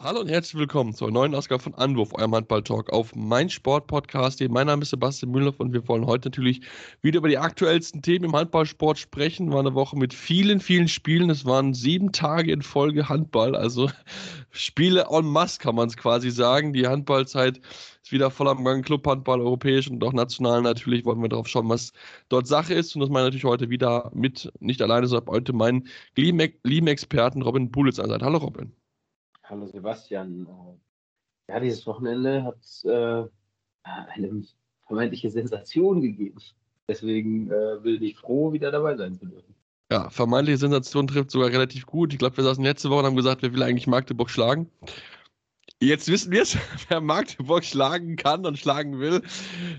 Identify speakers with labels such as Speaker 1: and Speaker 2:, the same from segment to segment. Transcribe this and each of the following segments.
Speaker 1: Hallo und herzlich willkommen zur neuen Ausgabe von Anwurf, eurem Handball-Talk auf meinsportpodcast.de. Mein Name ist Sebastian Müller und wir wollen heute natürlich wieder über die aktuellsten Themen im Handballsport sprechen. War eine Woche mit vielen, vielen Spielen. Es waren sieben Tage in Folge Handball, also Spiele en masse kann man es quasi sagen. Die Handballzeit ist wieder voll am Gang. Clubhandball, europäisch und auch national natürlich. Wollen wir darauf schauen, was dort Sache ist. Und das meine ich natürlich heute wieder mit, nicht alleine, sondern heute meinen lieben Experten Robin Bulitz an Hallo Robin.
Speaker 2: Hallo Sebastian. Ja, dieses Wochenende hat äh, eine vermeintliche Sensation gegeben. Deswegen äh, bin ich froh, wieder dabei sein zu dürfen.
Speaker 1: Ja, vermeintliche Sensation trifft sogar relativ gut. Ich glaube, wir saßen letzte Woche und haben gesagt, wer will eigentlich Magdeburg schlagen. Jetzt wissen wir es, wer Magdeburg schlagen kann und schlagen will.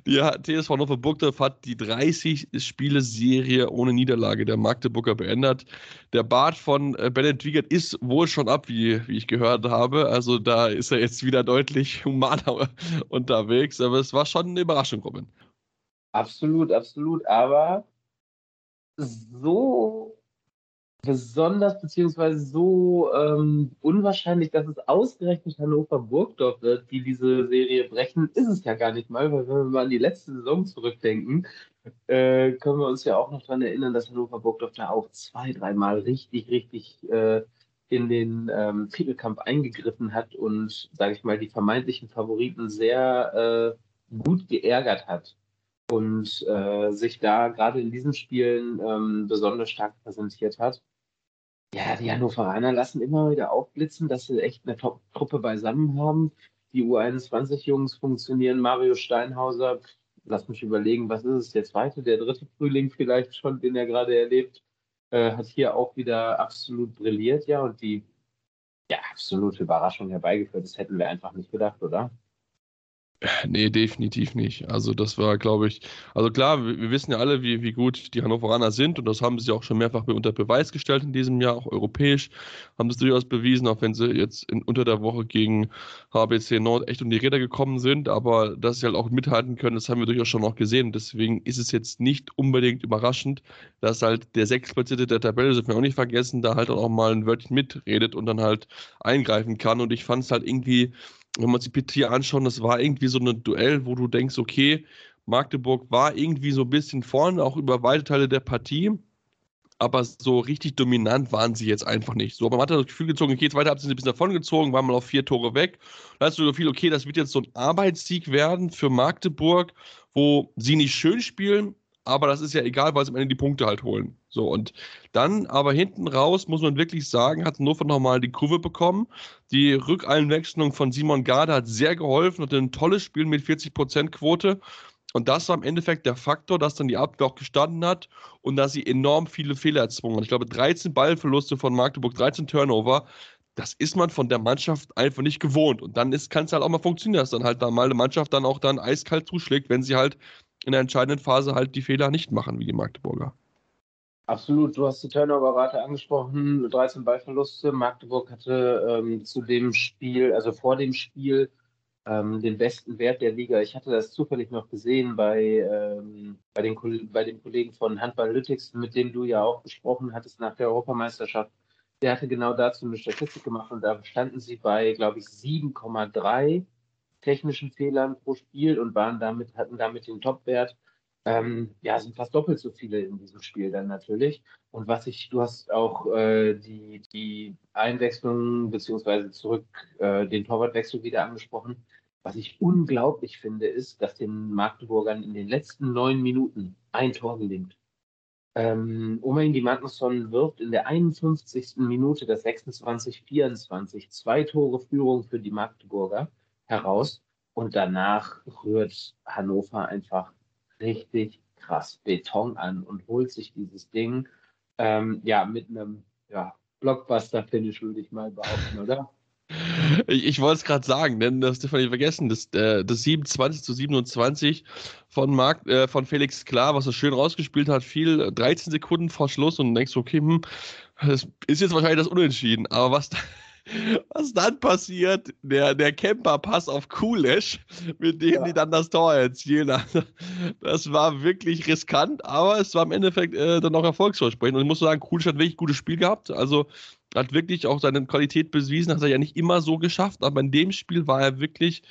Speaker 1: Die TSV Hannover Burgdorf hat die 30-Spiele-Serie ohne Niederlage der Magdeburger beendet. Der Bart von äh, Bennett Wiegert ist wohl schon ab, wie, wie ich gehört habe. Also da ist er jetzt wieder deutlich humaner unterwegs. Aber es war schon eine Überraschung, Robin.
Speaker 2: Absolut, absolut. Aber so besonders beziehungsweise so ähm, unwahrscheinlich, dass es ausgerechnet Hannover Burgdorf wird, die diese Serie brechen, ist es ja gar nicht mal, weil wenn wir mal an die letzte Saison zurückdenken, äh, können wir uns ja auch noch daran erinnern, dass Hannover Burgdorf da auch zwei, dreimal richtig, richtig äh, in den ähm, Titelkampf eingegriffen hat und, sage ich mal, die vermeintlichen Favoriten sehr äh, gut geärgert hat und äh, sich da gerade in diesen Spielen ähm, besonders stark präsentiert hat. Ja, die Hannoveraner lassen immer wieder aufblitzen, dass sie echt eine Top-Truppe beisammen haben. Die U21-Jungs funktionieren. Mario Steinhauser, lass mich überlegen, was ist es jetzt weiter? Der dritte Frühling vielleicht schon, den er gerade erlebt, äh, hat hier auch wieder absolut brilliert, ja, und die ja, absolute Überraschung herbeigeführt. Das hätten wir einfach nicht gedacht, oder?
Speaker 1: Nee, definitiv nicht. Also das war, glaube ich, also klar, wir, wir, wissen ja alle, wie, wie gut die Hannoveraner sind und das haben sie auch schon mehrfach unter Beweis gestellt in diesem Jahr, auch europäisch haben es durchaus bewiesen, auch wenn sie jetzt in, unter der Woche gegen HBC Nord echt um die Räder gekommen sind, aber dass sie halt auch mithalten können, das haben wir durchaus schon auch gesehen. Deswegen ist es jetzt nicht unbedingt überraschend, dass halt der Sechsplatzierte der Tabelle, das dürfen wir auch nicht vergessen, da halt auch mal ein Wörtchen mitredet und dann halt eingreifen kann und ich fand es halt irgendwie wenn wir uns die Partie anschauen, das war irgendwie so ein Duell, wo du denkst, okay, Magdeburg war irgendwie so ein bisschen vorne, auch über weite Teile der Partie. Aber so richtig dominant waren sie jetzt einfach nicht. So, man hat das Gefühl gezogen, okay, zweite Halbzeit sind sie ein bisschen davon gezogen, waren mal auf vier Tore weg. Da hast du das Gefühl, okay, das wird jetzt so ein Arbeitssieg werden für Magdeburg, wo sie nicht schön spielen, aber das ist ja egal, weil sie am Ende die Punkte halt holen. So, und dann aber hinten raus, muss man wirklich sagen, hat Hannover nochmal die Kurve bekommen. Die Rückeinwechslung von Simon Garde hat sehr geholfen und ein tolles Spiel mit 40% Quote. Und das war im Endeffekt der Faktor, dass dann die Abwehr auch gestanden hat und dass sie enorm viele Fehler erzwungen hat. Ich glaube, 13 Ballverluste von Magdeburg, 13 Turnover. Das ist man von der Mannschaft einfach nicht gewohnt. Und dann kann es halt auch mal funktionieren, dass dann halt da mal eine Mannschaft dann auch dann eiskalt zuschlägt, wenn sie halt in der entscheidenden Phase halt die Fehler nicht machen, wie die Magdeburger.
Speaker 2: Absolut, du hast die Turnover-Rate angesprochen, 13 Ballverluste. Magdeburg hatte ähm, zu dem Spiel, also vor dem Spiel, ähm, den besten Wert der Liga. Ich hatte das zufällig noch gesehen bei, ähm, bei, den, bei den Kollegen von Handball-Lytics, mit denen du ja auch gesprochen hattest nach der Europameisterschaft. Der hatte genau dazu eine Statistik gemacht und da standen sie bei, glaube ich, 7,3 technischen Fehlern pro Spiel und waren damit, hatten damit den Topwert. Ähm, ja, sind fast doppelt so viele in diesem Spiel dann natürlich. Und was ich, du hast auch äh, die, die Einwechslung beziehungsweise zurück äh, den Torwartwechsel wieder angesprochen. Was ich unglaublich finde, ist, dass den Magdeburgern in den letzten neun Minuten ein Tor gelingt. Ähm, Omain Magnusson wirft in der 51. Minute das 26-24 zwei Tore Führung für die Magdeburger heraus. Und danach rührt Hannover einfach richtig krass Beton an und holt sich dieses Ding ähm, ja mit einem ja, Blockbuster-Finish, würde ich mal behaupten, oder?
Speaker 1: Ich, ich wollte es gerade sagen, denn das darf man nicht vergessen, das, äh, das 27 zu 27 von, Marc, äh, von Felix Klar, was er schön rausgespielt hat, viel 13 Sekunden vor Schluss und denkst, okay, hm, das ist jetzt wahrscheinlich das Unentschieden, aber was was dann passiert, der, der Camper-Pass auf Kulesch, mit dem
Speaker 2: Ja.
Speaker 1: die dann das Tor erzielen. Das war wirklich riskant, aber es war im Endeffekt äh, dann auch erfolgsversprechend. Und ich muss sagen, Kulesch hat wirklich gutes Spiel gehabt. Also hat wirklich auch seine Qualität bewiesen, hat er ja nicht immer so geschafft, aber in dem Spiel war er wirklich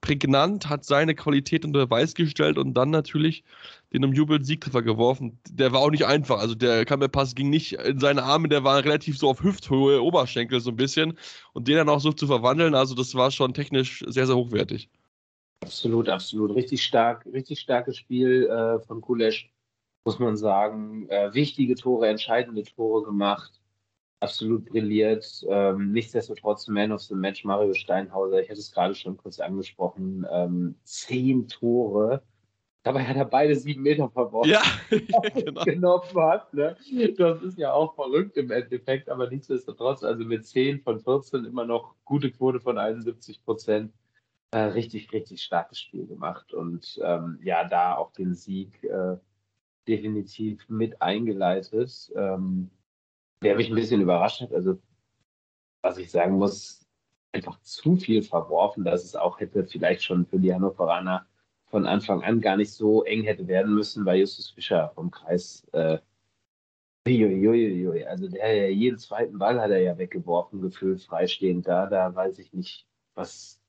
Speaker 1: prägnant, hat seine Qualität unter Beweis gestellt und dann natürlich den umjubelten Siegtreffer geworfen. Der war auch nicht einfach. Also der Kammerpass ging nicht in seine Arme, der war relativ so auf Hüfthöhe, Oberschenkel so ein bisschen. Und den dann auch so zu verwandeln, also das war schon technisch sehr, sehr hochwertig.
Speaker 2: Absolut, absolut. Richtig stark, richtig starkes Spiel äh, von Kulesch, muss man sagen. Äh, wichtige Tore, entscheidende Tore gemacht. Absolut brilliert. Ähm, nichtsdestotrotz Man of the Match Mario Steinhauser. Ich hatte es gerade schon kurz angesprochen. Ähm, zehn Tore. Dabei hat er beide sieben Meter verworfen.
Speaker 1: Ja, genau.
Speaker 2: genommen hat. Ne? Das ist ja auch verrückt im Endeffekt, aber nichtsdestotrotz, also mit 10 von 14 immer noch gute Quote von 71 Prozent. Äh, richtig, richtig starkes Spiel gemacht und ähm, ja, da auch den Sieg äh, definitiv mit eingeleitet. Ähm, der mich ein bisschen überrascht hat, also was ich sagen muss, einfach zu viel verworfen, dass es auch hätte vielleicht schon für die Hannoveraner von Anfang an gar nicht so eng hätte werden müssen, weil Justus Fischer vom Kreis, äh, also der jeden zweiten Ball hat er ja weggeworfen, gefühlt freistehend da, da weiß ich nicht, was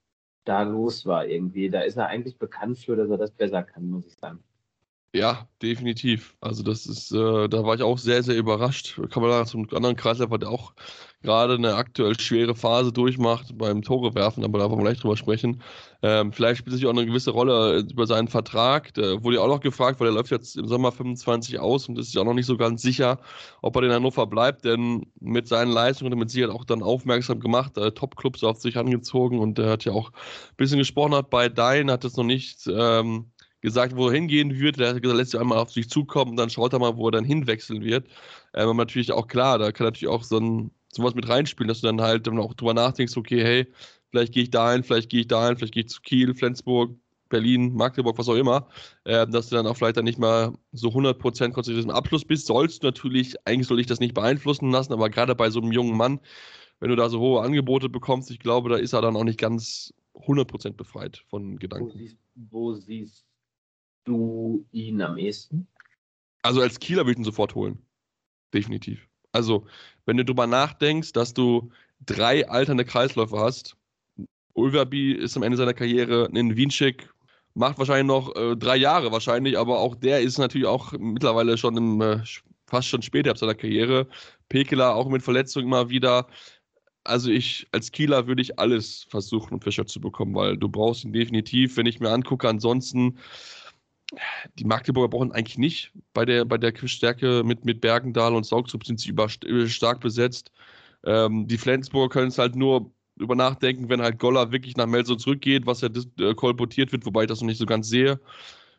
Speaker 2: da los war irgendwie. Da ist er eigentlich bekannt für, dass er das besser kann, muss ich sagen.
Speaker 1: Ja, definitiv. Also das ist, äh, da war ich auch sehr, sehr überrascht. Kann man da zum anderen Kreisläufer, der auch gerade eine aktuell schwere Phase durchmacht beim Tore werfen, aber da wollen wir gleich drüber sprechen. Ähm, vielleicht spielt sich auch eine gewisse Rolle über seinen Vertrag. Der wurde ja auch noch gefragt, weil der läuft jetzt im Sommer 25 aus und ist ja auch noch nicht so ganz sicher, ob er in Hannover bleibt, denn mit seinen Leistungen mit Sicherheit auch dann aufmerksam gemacht, äh, Top-Clubs auf sich angezogen und er hat ja auch ein bisschen gesprochen hat bei Dein, hat es noch nicht ähm, gesagt, wo er hingehen wird. Der hat gesagt, lässt sich einmal auf sich zukommen und dann schaut er mal, wo er dann hinwechseln wird. Ähm, aber natürlich auch klar, da kann natürlich auch so ein, sowas mit reinspielen, dass du dann halt dann auch drüber nachdenkst, okay, hey, vielleicht gehe ich dahin, vielleicht gehe ich dahin, vielleicht gehe ich zu Kiel, Flensburg, Berlin, Magdeburg, was auch immer, äh, dass du dann auch vielleicht dann nicht mal so 100% konzentriert im Abschluss bist, sollst du natürlich, eigentlich soll ich das nicht beeinflussen lassen, aber gerade bei so einem jungen Mann, wenn du da so hohe Angebote bekommst, ich glaube, da ist er dann auch nicht ganz 100% befreit von
Speaker 2: Wo
Speaker 1: Gedanken.
Speaker 2: siehst, wo siehst du ihn am ehesten?
Speaker 1: Also als Kieler würde ich ihn sofort holen. Definitiv. Also, wenn du drüber nachdenkst, dass du drei alternde Kreisläufe hast, Ulverby ist am Ende seiner Karriere, ein Wienschik macht wahrscheinlich noch äh, drei Jahre wahrscheinlich, aber auch der ist natürlich auch mittlerweile schon im, äh, fast schon später ab seiner Karriere. Pekela auch mit Verletzungen immer wieder. Also ich, als Kieler würde ich alles versuchen, um Fischer zu bekommen, weil du brauchst ihn definitiv, wenn ich mir angucke, ansonsten die Magdeburger brauchen eigentlich nicht bei der, bei der Stärke mit, mit Bergendahl und Saugzug sind sie über, stark besetzt. Ähm, die Flensburger können es halt nur über nachdenken, wenn halt Goller wirklich nach Melso zurückgeht, was ja äh, kolportiert wird, wobei ich das noch nicht so ganz sehe.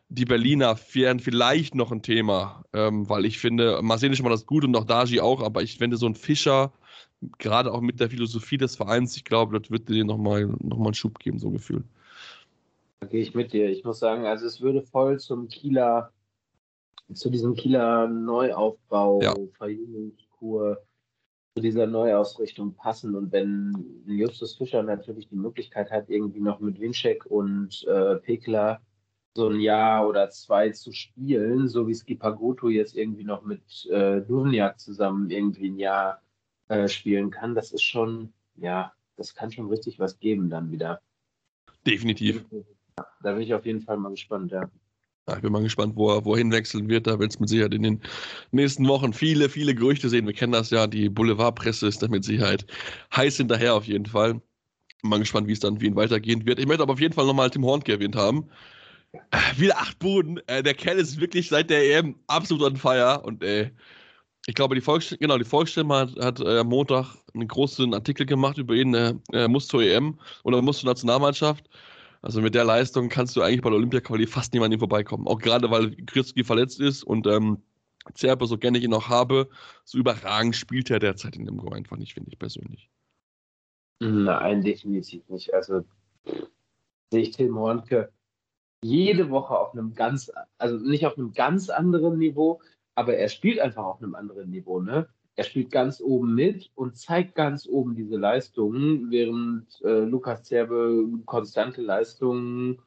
Speaker 1: Die Berliner wären vielleicht noch ein Thema, ähm, weil ich finde, Marcel ist mal das gut und auch Daji auch, aber ich finde so ein Fischer, gerade auch mit der Philosophie des Vereins, ich glaube, das wird dir nochmal noch mal einen Schub geben, so Gefühl.
Speaker 2: Da gehe ich mit dir. Ich muss sagen, also es würde voll zum Kieler, zu diesem Kieler Neuaufbau,
Speaker 1: Ja.
Speaker 2: Verjüngungskur, zu dieser Neuausrichtung passen. Und wenn Justus Fischer natürlich die Möglichkeit hat, irgendwie noch mit Winczek und äh, Pekler so ein Jahr oder zwei zu spielen, so wie Skipagoto jetzt irgendwie noch mit äh, Duvniak zusammen irgendwie ein Jahr äh, spielen kann, das ist schon, ja, das kann schon richtig was geben dann wieder.
Speaker 1: Definitiv.
Speaker 2: Da bin ich auf jeden Fall mal gespannt, ja.
Speaker 1: Ja, ich bin mal gespannt, wo er wohin wechseln wird. Da wird es mit Sicherheit in den nächsten Wochen viele, viele Gerüchte sehen. Wir kennen das ja, die Boulevardpresse ist da mit Sicherheit heiß hinterher auf jeden Fall. Bin mal gespannt, wie es dann für ihn weitergehen wird. Ich möchte aber auf jeden Fall nochmal Tim Hornke erwähnt haben. Äh, Wieder acht Buden. Äh, der Kerl ist wirklich seit der EM absolut on fire. Und äh, ich glaube, die Volksstimme, genau, die Volksstimme hat, hat äh, am Montag einen großen Artikel gemacht über ihn. Äh, er muss zur EM oder muss zur Nationalmannschaft. Also mit der Leistung kannst du eigentlich bei der Olympia-Quali fast niemand an ihm vorbeikommen. Auch gerade, weil Kritzki verletzt ist und ähm, Zerpe, so gerne ich ihn noch habe, so überragend spielt er derzeit in dem Go einfach nicht, finde ich persönlich.
Speaker 2: Nein, definitiv nicht. Also sehe ich Tim Hornke jede Woche auf einem ganz, also nicht auf einem ganz anderen Niveau, aber er spielt einfach auf einem anderen Niveau, ne? Er spielt ganz oben mit und zeigt ganz oben diese Leistungen, während äh, Lukas Zerbe konstante Leistungen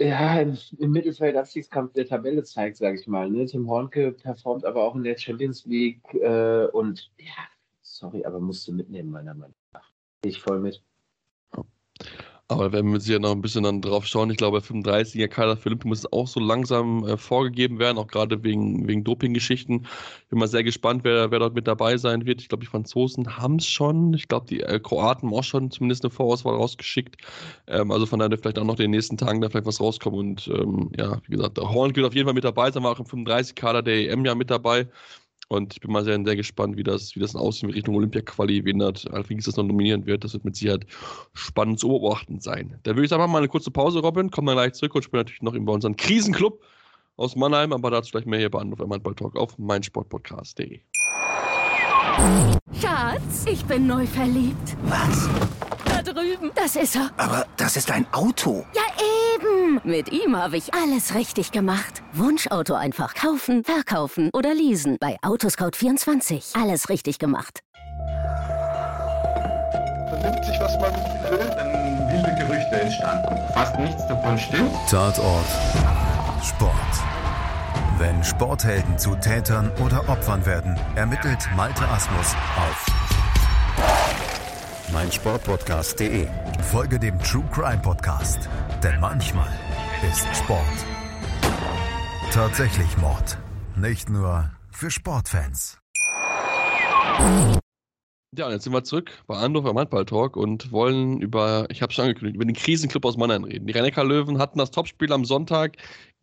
Speaker 2: ja, im, im Mittelfeld Abstiegskampf der Tabelle zeigt, sage ich mal. Ne? Tim Hornke performt aber auch in der Champions League äh, und ja, sorry, aber musst du mitnehmen, meiner Meinung nach. Ich voll mit.
Speaker 1: Aber wenn wir ja noch ein bisschen dann drauf schauen, ich glaube, 35er Kader für Olympia muss auch so langsam äh, vorgegeben werden, auch gerade wegen, wegen Doping-Geschichten. Ich bin mal sehr gespannt, wer, wer dort mit dabei sein wird. Ich glaube, die Franzosen haben es schon. Ich glaube, die äh, Kroaten haben auch schon zumindest eine Vorauswahl rausgeschickt. Ähm, also von daher vielleicht auch noch in den nächsten Tagen da vielleicht was rauskommen. Und ähm, ja, wie gesagt, der Horn wird auf jeden Fall mit dabei sein, war auch im 35-Kader der EM ja mit dabei. Und ich bin mal sehr, sehr gespannt, wie das, wie das aussieht in Richtung Olympia-Quali, wen das Alfringis das noch nominieren wird. Das wird mit Sicherheit spannend zu beobachten sein. Da würde ich sagen, machen wir mal eine kurze Pause, Robin. Kommen dann gleich zurück und spielen natürlich noch über unseren Krisenclub aus Mannheim, aber dazu gleich mehr hier bei Anruf Handball Talk auf meinsportpodcast.de.
Speaker 3: Schatz, ich bin neu verliebt.
Speaker 4: Was?
Speaker 3: Da drüben. Das ist er.
Speaker 4: Aber das ist ein Auto.
Speaker 3: Ja, Mit ihm habe ich alles richtig gemacht. Wunschauto einfach kaufen, verkaufen oder leasen. Bei Autoscout24. Alles richtig gemacht.
Speaker 5: Vernimmt sich, was man will.
Speaker 6: Dann wilde Gerüchte entstanden. Fast nichts davon stimmt.
Speaker 7: Tatort Sport. Wenn Sporthelden zu Tätern oder Opfern werden, ermittelt Malte Asmus auf meinsportpodcast.de. Folge dem True Crime Podcast, denn manchmal ist Sport tatsächlich Mord. Nicht nur für Sportfans.
Speaker 1: Ja, und jetzt sind wir zurück bei Andorf am Handball-Talk und wollen über, ich habe es schon angekündigt, über den Krisenclub aus Mannheim reden. Die rhein löwen hatten das Topspiel am Sonntag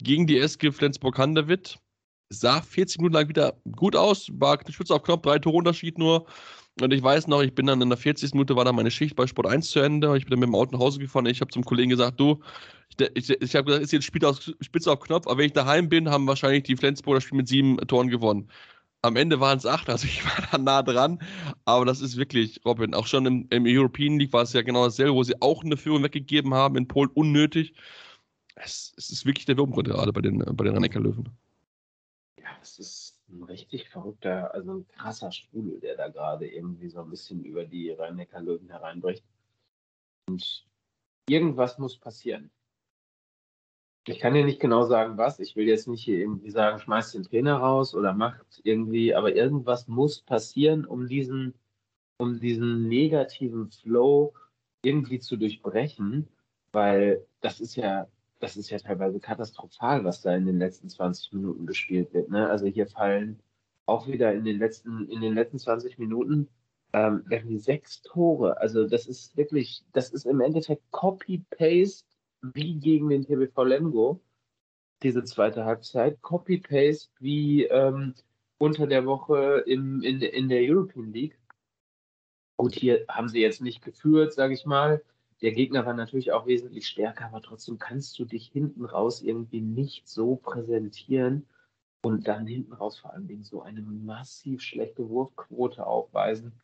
Speaker 1: gegen die SG Flensburg-Handewitt. Sah 40 Minuten lang wieder gut aus, war Spitze auf Knopf, drei Torunterschied nur. Und ich weiß noch, ich bin dann in der 40. Minute, war dann meine Schicht bei Sport 1 zu Ende. Ich bin dann mit dem Auto nach Hause gefahren. Ich habe zum Kollegen gesagt, du, ich, ich, ich habe gesagt, ist jetzt Spiel auf, Spitze auf Knopf, aber wenn ich daheim bin, haben wahrscheinlich die Flensburger Spiel mit sieben Toren gewonnen. Am Ende waren es acht, also ich war da nah dran. Aber das ist wirklich, Robin, auch schon im, im European League war es ja genau dasselbe, wo sie auch eine Führung weggegeben haben, in Polen unnötig. Es, es ist wirklich der Wurmgrund gerade bei den, bei den rhein löwen
Speaker 2: Ja, es ist ein richtig verrückter, also ein krasser Strudel, der da gerade irgendwie so ein bisschen über die Rhein-Neckar-Löwen hereinbricht. Und irgendwas muss passieren. Ich kann dir nicht genau sagen, was. Ich will jetzt nicht hier irgendwie sagen, schmeißt den Trainer raus oder macht irgendwie, aber irgendwas muss passieren, um diesen, um diesen negativen Flow irgendwie zu durchbrechen, weil das ist ja, das ist ja teilweise katastrophal, was da in den letzten 20 Minuten gespielt wird. Ne? Also hier fallen auch wieder in den letzten, in den letzten 20 Minuten ähm, irgendwie sechs Tore. Also das ist wirklich, das ist im Endeffekt Copy-Paste wie gegen den TBV Lemgo, diese zweite Halbzeit. Copy-Paste wie ähm, unter der Woche im, in, in der European League. Gut, hier haben sie jetzt nicht geführt, sage ich mal. Der Gegner war natürlich auch wesentlich stärker, aber trotzdem kannst du dich hinten raus irgendwie nicht so präsentieren und dann hinten raus vor allen Dingen so eine massiv schlechte Wurfquote aufweisen,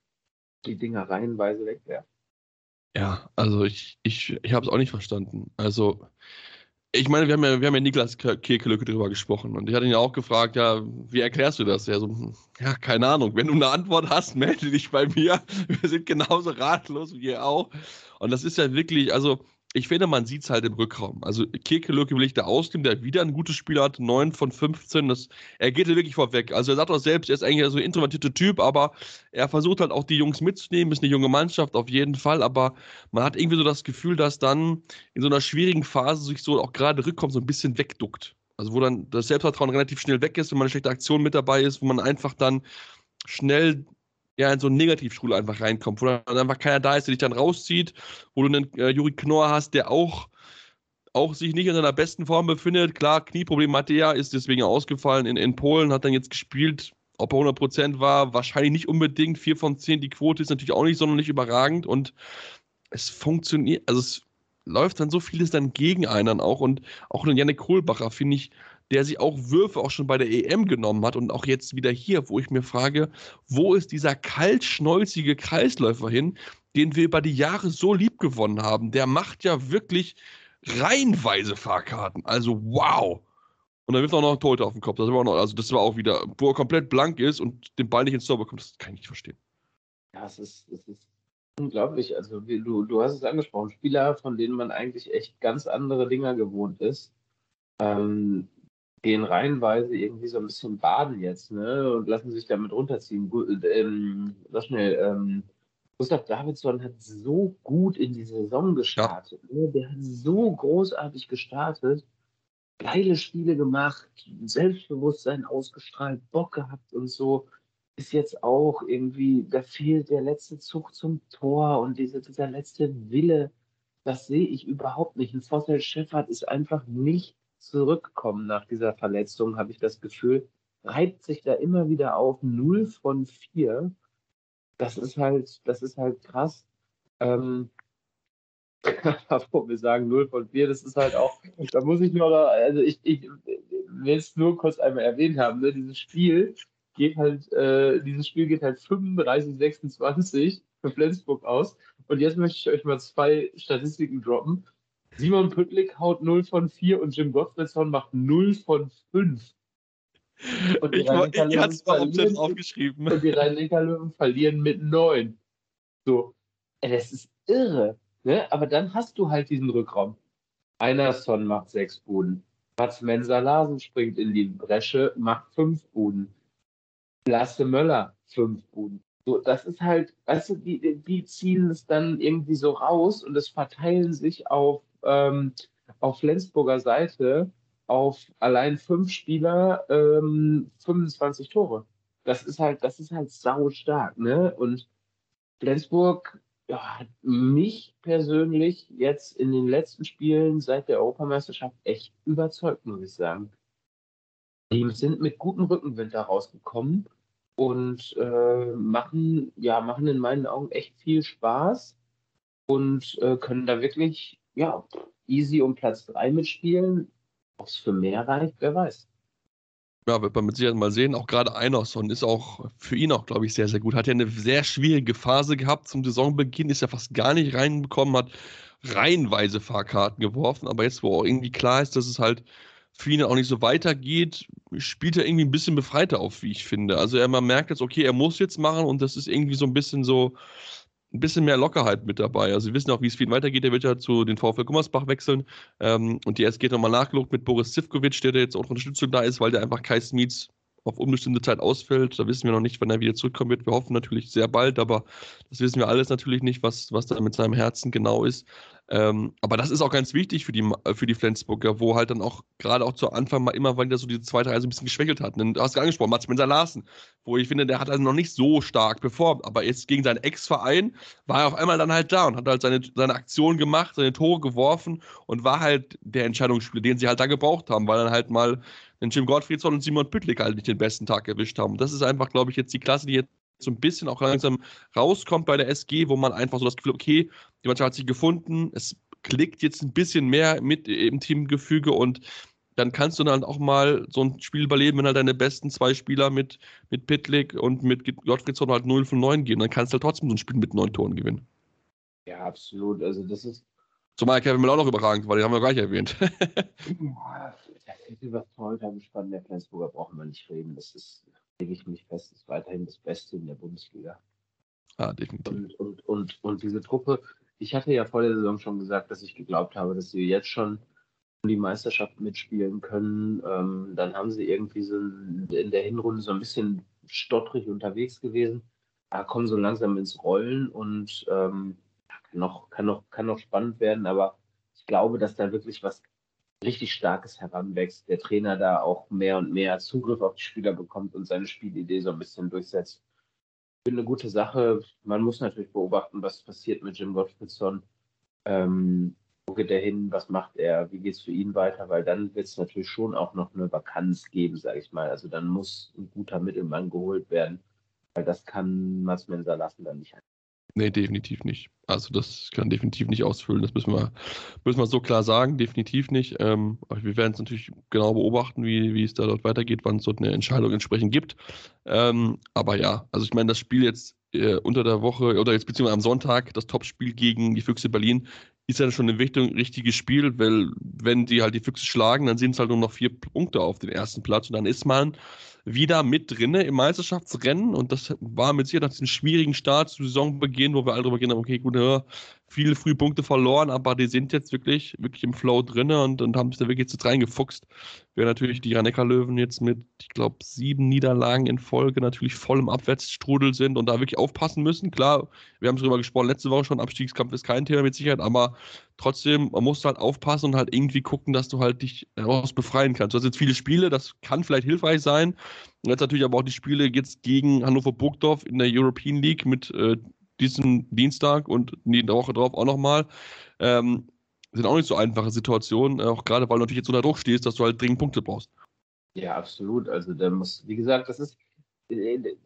Speaker 2: die Dinger reihenweise wegwerfen.
Speaker 1: Ja, also ich, ich, ich habe es auch nicht verstanden. Also, ich meine, wir haben ja, wir haben ja Niklas Kirkelücke drüber gesprochen und ich hatte ihn ja auch gefragt, ja, wie erklärst du das? Ja, so, ja, keine Ahnung. Wenn du eine Antwort hast, melde dich bei mir. Wir sind genauso ratlos wie ihr auch. Und das ist ja wirklich, also ich finde, man sieht es halt im Rückraum. Also Kekelöke will ich da ausnehmen, der wieder ein gutes Spiel hat, 9 von 15. Das, er geht ja wirklich vorweg. Also er sagt auch selbst, er ist eigentlich so ein introvertierter Typ, aber er versucht halt auch die Jungs mitzunehmen, ist eine junge Mannschaft auf jeden Fall, aber man hat irgendwie so das Gefühl, dass dann in so einer schwierigen Phase sich so auch gerade Rückkommt so ein bisschen wegduckt. Also wo dann das Selbstvertrauen relativ schnell weg ist, wenn man eine schlechte Aktion mit dabei ist, wo man einfach dann schnell ja, in so eine Negativschule einfach reinkommt, wo dann einfach keiner da ist, der dich dann rauszieht, wo du einen äh, Juri Knorr hast, der auch, auch sich nicht in seiner besten Form befindet. Klar, Knieproblem hatte er, ist deswegen ausgefallen in, in Polen, hat dann jetzt gespielt. Ob er 100% war, wahrscheinlich nicht unbedingt. 4 von 10, die Quote ist natürlich auch nicht sonderlich überragend und es funktioniert, also es läuft dann so vieles dann gegen einen auch und auch einen Janik Kohlbacher, finde ich, der sich auch Würfe auch schon bei der EM genommen hat und auch jetzt wieder hier, wo ich mir frage, wo ist dieser kaltschnäuzige Kreisläufer hin, den wir über die Jahre so lieb gewonnen haben? Der macht ja wirklich reihenweise Fahrkarten. Also wow. Und dann er auch noch ein Tote auf den Kopf. Das war auch noch, also das war auch wieder, wo er komplett blank ist und den Ball nicht ins Tor bekommt. Das kann ich nicht verstehen.
Speaker 2: Ja, es ist, es ist unglaublich. Also du, du hast es angesprochen, Spieler, von denen man eigentlich echt ganz andere Dinger gewohnt ist, ähm, gehen reihenweise irgendwie so ein bisschen baden jetzt, ne? Und lassen sich damit runterziehen. Gut, ähm, sag schnell, ähm, Gustav Davidson hat so gut in die Saison gestartet. Ja. Ne? Der hat so großartig gestartet, geile Spiele gemacht, Selbstbewusstsein ausgestrahlt, Bock gehabt und so. Ist jetzt auch irgendwie, da fehlt der letzte Zug zum Tor und diese, dieser letzte Wille. Das sehe ich überhaupt nicht. Ein Vossel Schäffert ist einfach nicht zurückgekommen nach dieser Verletzung, habe ich das Gefühl. Reibt sich da immer wieder auf 0 von 4 das ist halt, das ist halt krass. Ähm, wir sagen 0 von 4, das ist halt auch, da muss ich nur, also ich, ich will es nur kurz einmal erwähnt haben, ne? dieses Spiel geht halt, äh, dieses Spiel geht halt 35, 26 für Flensburg aus. Und jetzt möchte ich euch mal zwei Statistiken droppen. Simon Püttlik haut 0 von 4 und Jim Gottfriedson macht 0 von 5.
Speaker 1: Und die ich, hatte es mal aufgeschrieben.
Speaker 2: Und die Rhein-Neckar-Löwen verlieren mit 9. So, das ist irre. Ne? Aber dann hast du halt diesen Rückraum. Einerson macht sechs Buden. Mats Mensa-Larsen springt in die Bresche, macht fünf Buden. Lasse Möller, fünf Buden. So, das ist halt, weißt du, die, die ziehen es dann irgendwie so raus und es verteilen sich auf, ähm, auf Flensburger Seite auf allein fünf Spieler ähm, 25 Tore. Das ist halt, das ist halt sau stark, ne? Und Flensburg ja, hat mich persönlich jetzt in den letzten Spielen seit der Europameisterschaft echt überzeugt, muss ich sagen. Die sind mit gutem Rückenwind da rausgekommen und äh, machen, ja, machen in meinen Augen echt viel Spaß und äh, können da wirklich, ja, easy um Platz 3 mitspielen. Ob es für mehr reicht, wer weiß.
Speaker 1: Ja, wird man mit Sicherheit mal sehen. Auch gerade Einerson ist auch für ihn auch, glaube ich, sehr, sehr gut. Hat ja eine sehr schwierige Phase gehabt zum Saisonbeginn, ist ja fast gar nicht reinbekommen, hat reihenweise Fahrkarten geworfen, aber jetzt, wo auch irgendwie klar ist, dass es halt für ihn auch nicht so weitergeht, spielt er irgendwie ein bisschen befreiter auf, wie ich finde. Also er man merkt jetzt, okay, er muss jetzt machen und das ist irgendwie so ein bisschen so, ein bisschen mehr Lockerheit mit dabei. Also wir wissen auch, wie es für ihn weitergeht. Er wird ja zu den VfL Gummersbach wechseln. Ähm, und die SG hat nochmal nachgeguckt mit Boris Zivkovic, der jetzt auch Unterstützung da ist, weil der einfach Kai Smeets auf unbestimmte Zeit ausfällt. Da wissen wir noch nicht, wann er wieder zurückkommen wird. Wir hoffen natürlich sehr bald, aber das wissen wir alles natürlich nicht, was, was da mit seinem Herzen genau ist. Ähm, aber das ist auch ganz wichtig für die, für die Flensburger, wo halt dann auch gerade auch zu Anfang mal immer wieder so diese zweite Reise ein bisschen geschwächelt hat. Du hast angesprochen, Mats Mensa Larsen, wo ich finde, der hat also noch nicht so stark performt, aber jetzt gegen seinen Ex-Verein war er auf einmal dann halt da und hat halt seine, seine Aktion gemacht, seine Tore geworfen und war halt der Entscheidungsspieler, den sie halt da gebraucht haben, weil dann halt mal den Jim Gottfriedson und Simon Püttlik halt nicht den besten Tag erwischt haben. Und das ist einfach, glaube ich, jetzt die Klasse, die jetzt so ein bisschen auch langsam rauskommt bei der SG, wo man einfach so das Gefühl, okay, die Mannschaft hat sich gefunden, es klickt jetzt ein bisschen mehr mit im Teamgefüge und dann kannst du dann auch mal so ein Spiel überleben, wenn halt deine besten zwei Spieler mit, mit Pitlick und mit Gottfriedson halt 0 von 9 gehen. Dann kannst du halt trotzdem so ein Spiel mit neun Toren gewinnen.
Speaker 2: Ja, absolut. Also das ist.
Speaker 1: Zumal Kevin Müller auch noch überragend, weil den haben wir gleich erwähnt.
Speaker 2: ja, über Torhüter-Gespann der Flensburger brauchen wir nicht reden. Das ist lege ich mich fest, ist weiterhin das Beste in der Bundesliga.
Speaker 1: Ah, definitiv.
Speaker 2: Und, und, und, und diese Truppe, ich hatte ja vor der Saison schon gesagt, dass ich geglaubt habe, dass sie jetzt schon die Meisterschaft mitspielen können. Ähm, dann haben sie irgendwie so in der Hinrunde so ein bisschen stottrig unterwegs gewesen, aber kommen so langsam ins Rollen und ähm, kann, noch, kann, noch, kann noch spannend werden, aber ich glaube, dass da wirklich was richtig starkes heranwächst, der Trainer da auch mehr und mehr Zugriff auf die Spieler bekommt und seine Spielidee so ein bisschen durchsetzt. Ich finde eine gute Sache. Man muss natürlich beobachten, was passiert mit Jim Gottfriedson. Ähm, wo geht er hin? Was macht er? Wie geht es für ihn weiter? Weil dann wird es natürlich schon auch noch eine Vakanz geben, sage ich mal. Also dann muss ein guter Mittelmann geholt werden, weil das kann Mats Mensa lassen dann nicht.
Speaker 1: Nee, definitiv nicht. Also das kann definitiv nicht ausfüllen. Das müssen wir, müssen wir so klar sagen. Definitiv nicht. Ähm, wir werden es natürlich genau beobachten, wie, wie es da dort weitergeht, wann es dort eine Entscheidung entsprechend gibt. Ähm, aber ja, also ich meine, das Spiel jetzt äh, unter der Woche oder jetzt beziehungsweise am Sonntag, das Topspiel gegen die Füchse Berlin, ist ja schon eine Richtung richtiges Spiel, weil wenn die halt die Füchse schlagen, dann sind es halt nur noch vier Punkte auf den ersten Platz und dann ist man wieder mit drinne im Meisterschaftsrennen und das war mit Sicherheit nach diesem schwierigen Start zu Saisonbeginn, wo wir alle drüber gehen okay, gut, ja, viele frühe Punkte verloren, aber die sind jetzt wirklich, wirklich im Flow drinne und, und haben sich da wirklich jetzt reingefuchst. Wäre natürlich die rhein löwen jetzt mit, ich glaube, sieben Niederlagen in Folge natürlich voll im Abwärtsstrudel sind und da wirklich aufpassen müssen. Klar, wir haben drüber gesprochen, letzte Woche schon, Abstiegskampf ist kein Thema mit Sicherheit, aber trotzdem, man muss halt aufpassen und halt irgendwie gucken, dass du halt dich daraus befreien kannst. Du hast jetzt viele Spiele, das kann vielleicht hilfreich sein. Und jetzt natürlich aber auch die Spiele jetzt gegen Hannover Burgdorf in der European League mit äh, diesem Dienstag und die Woche drauf auch nochmal. Ähm, sind auch nicht so einfache Situationen, auch gerade weil du natürlich jetzt unter Druck stehst, dass du halt dringend Punkte brauchst.
Speaker 2: Ja, absolut. Also da muss, wie gesagt, das ist, äh,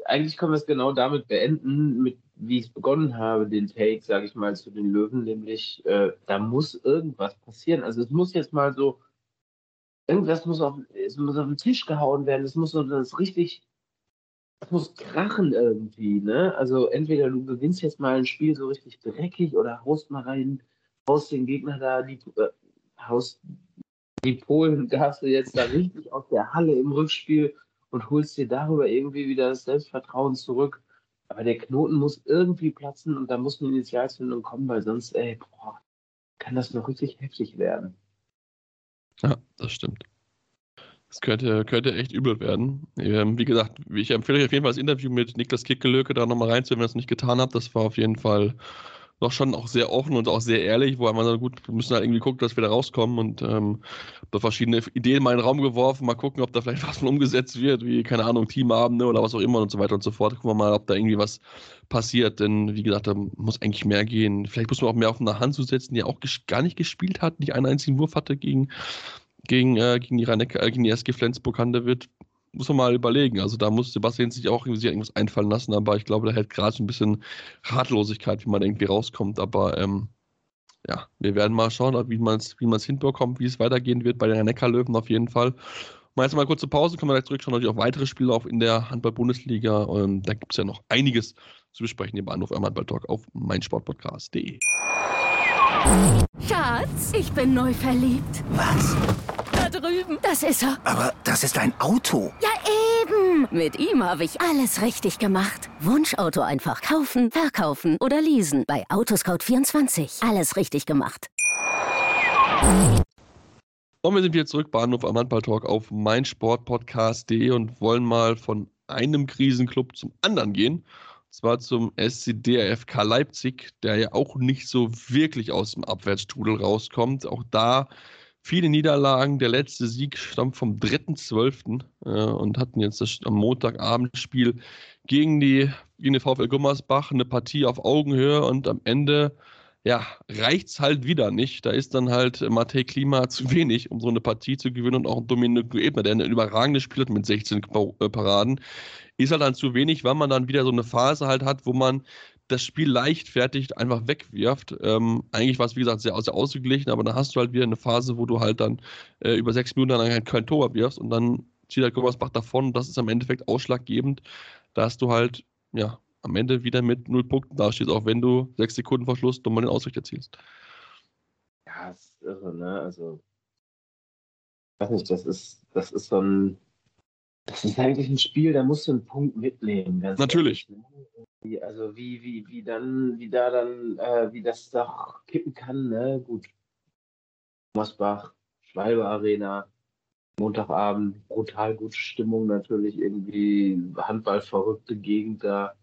Speaker 2: eigentlich können wir es genau damit beenden, mit wie ich es begonnen habe, den Take, sage ich mal, zu den Löwen, nämlich äh, da muss irgendwas passieren. Also es muss jetzt mal so, irgendwas muss auf, es muss auf den Tisch gehauen werden, es muss so das richtig, es muss krachen irgendwie, ne? Also entweder du gewinnst jetzt mal ein Spiel so richtig dreckig oder haust mal rein, haust den Gegner da, die, äh, haust die Polen darfst du jetzt da richtig aus der Halle im Rückspiel und holst dir darüber irgendwie wieder das Selbstvertrauen zurück. Aber der Knoten muss irgendwie platzen und da muss eine Initialzündung kommen, weil sonst, ey, boah, kann das noch richtig heftig werden.
Speaker 1: Ja, das stimmt. Das könnte, könnte echt übel werden. Ähm, wie gesagt, ich empfehle euch auf jeden Fall das Interview mit Niklas Kickelöke da nochmal reinzuhören, wenn ihr das nicht getan habt. Das war auf jeden Fall doch schon auch sehr offen und auch sehr ehrlich, wo man sagt, gut, wir müssen halt irgendwie gucken, dass wir da rauskommen und ähm, da verschiedene Ideen mal in den Raum geworfen, mal gucken, ob da vielleicht was von umgesetzt wird, wie, keine Ahnung, Teamabende oder was auch immer und so weiter und so fort. Gucken wir mal, ob da irgendwie was passiert, denn wie gesagt, da muss eigentlich mehr gehen. Vielleicht muss man auch mehr auf eine Hand zu setzen, die auch gar nicht gespielt hat, nicht einen einzigen Wurf hatte gegen, gegen, äh, gegen die, Rhein äh, gegen die SG Flensburg-Handewitt muss man mal überlegen. Also da muss Sebastian sich auch irgendwie irgendwas einfallen lassen, aber ich glaube, da hält gerade so ein bisschen Ratlosigkeit, wie man irgendwie rauskommt. Aber ähm, ja, wir werden mal schauen, wie man es wie hinbekommt, wie es weitergehen wird bei den Neckarlöwen auf jeden Fall. Mal jetzt mal kurze Pause, können wir gleich zurückschauen, natürlich auch weitere Spiele auf in der Handball-Bundesliga. Da gibt es ja noch einiges zu besprechen im Bahnhof am Handball-Talk auf meinsportpodcast.de.
Speaker 3: Schatz, ich bin neu verliebt.
Speaker 4: Was?
Speaker 3: Drüben. Das ist er.
Speaker 4: Aber das ist ein Auto.
Speaker 3: Ja, eben. Mit ihm habe ich alles richtig gemacht. Wunschauto einfach kaufen, verkaufen oder leasen. Bei Autoscout24. Alles richtig gemacht.
Speaker 1: Und wir sind wieder zurück, Bahnhof am Handball-Talk auf meinsportpodcast.de und wollen mal von einem Krisenclub zum anderen gehen zwar zum SCDFK Leipzig, der ja auch nicht so wirklich aus dem Abwärtstrudel rauskommt. Auch da viele Niederlagen. Der letzte Sieg stammt vom 3.12. Äh, und hatten jetzt das, am Montagabendspiel gegen die, gegen die VfL Gummersbach eine Partie auf Augenhöhe und am Ende ja, reicht's halt wieder nicht. Da ist dann halt Matej Klima zu wenig, um so eine Partie zu gewinnen und auch Dominik Ebner, der eine überragende Spiel hat mit 16 äh, Paraden, ist halt dann zu wenig, weil man dann wieder so eine Phase halt hat, wo man das Spiel leichtfertig einfach wegwirft. Ähm, eigentlich war es, wie gesagt, sehr, sehr ausgeglichen, aber dann hast du halt wieder eine Phase, wo du halt dann äh, über sechs Minuten dann halt kein Tor wirfst und dann zieht halt Gummersbach davon das ist am Endeffekt ausschlaggebend, dass du halt, ja, am Ende wieder mit null Punkten dastehst, auch wenn du sechs Sekunden vor Schluss nochmal den Ausrichter erzielst.
Speaker 2: Ja, das ist irre, ne? Also, ich weiß nicht, das ist, das ist so ein, das ist eigentlich ein Spiel, da musst du einen Punkt mitnehmen.
Speaker 1: Natürlich. Ehrlich,
Speaker 2: ne? Also wie, wie, wie dann, wie da dann, äh, wie das doch kippen kann, ne? Gut. Mosbach, Schwalbe Arena, Montagabend, brutal gute Stimmung natürlich, irgendwie Handballverrückte Gegend da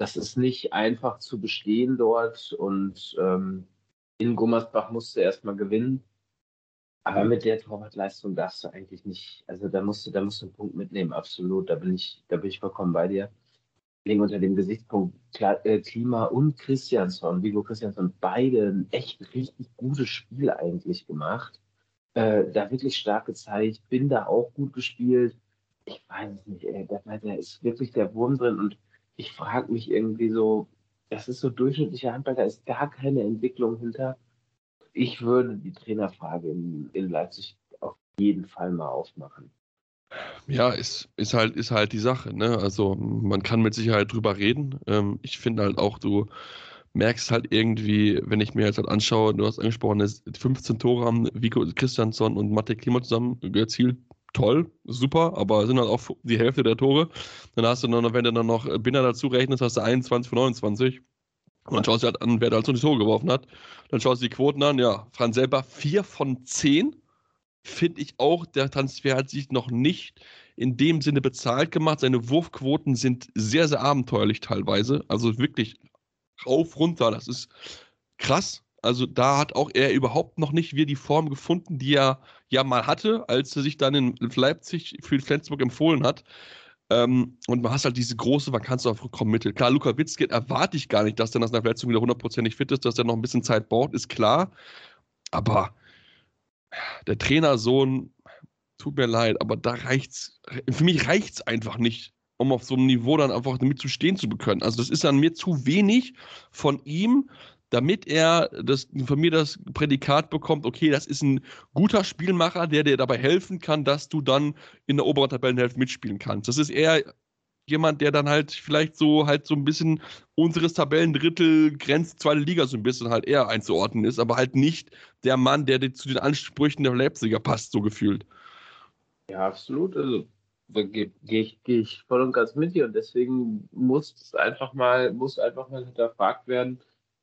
Speaker 2: das ist nicht einfach zu bestehen dort und ähm, in Gummersbach musst du erstmal gewinnen. Aber mit der Torwartleistung darfst du eigentlich nicht, also da musst du, da musst du einen Punkt mitnehmen, absolut. Da bin ich, da bin ich vollkommen bei dir. Liegen unter dem Gesichtspunkt äh, Klima und Christiansson, Vigo Christiansson, beide ein echt richtig gutes Spiel eigentlich gemacht. Äh, da wirklich stark gezeigt, bin da auch gut gespielt. Ich weiß es nicht, ey, da, da ist wirklich der Wurm drin und ich frage mich irgendwie so, das ist so durchschnittlicher Handball, da ist gar keine Entwicklung hinter. Ich würde die Trainerfrage in, in Leipzig auf jeden Fall mal aufmachen.
Speaker 1: Ja, ist, ist, halt, ist halt die Sache. Ne? Also man kann mit Sicherheit drüber reden. Ähm, ich finde halt auch, du merkst halt irgendwie, wenn ich mir jetzt halt anschaue, du hast angesprochen, 15 Tore haben Vico Christiansson und Mathe Klima zusammen erzielt. Toll, super, aber sind halt auch die Hälfte der Tore. Dann hast du noch, wenn du dann noch Binder dazu rechnest, hast du 21 von 29. Und dann schaust du halt an, wer da halt so die Tore geworfen hat. Dann schaust du die Quoten an, ja, Franz selber 4 von 10. Finde ich auch, der Transfer hat sich noch nicht in dem Sinne bezahlt gemacht. Seine Wurfquoten sind sehr, sehr abenteuerlich teilweise. Also wirklich rauf, runter. Das ist krass. Also da hat auch er überhaupt noch nicht wieder die Form gefunden, die er ja mal hatte, als er sich dann in Leipzig für Flensburg empfohlen hat. Ähm, und man hat halt diese große Vakanz auf Rückraummittel. Klar, Luka Witzke erwarte ich gar nicht, dass der nach einer Verletzung wieder hundertprozentig fit ist, dass er noch ein bisschen Zeit braucht, ist klar. Aber der Trainersohn, tut mir leid, aber da reicht's, für mich reicht's einfach nicht, um auf so einem Niveau dann einfach damit zu stehen zu können. Also das ist an mir zu wenig von ihm, damit er das, von mir das Prädikat bekommt, okay, das ist ein guter Spielmacher, der dir dabei helfen kann, dass du dann in der oberen Tabellenhälfte mitspielen kannst. Das ist eher jemand, der dann halt vielleicht so halt so ein bisschen unseres Tabellendrittel grenzt zweite Liga so ein bisschen halt eher einzuordnen ist, aber halt nicht der Mann, der zu den Ansprüchen der Leipziger passt, so gefühlt.
Speaker 2: Ja, absolut. Also gehe ich, geh ich voll und ganz mit dir und deswegen muss es einfach mal, muss einfach mal hinterfragt werden,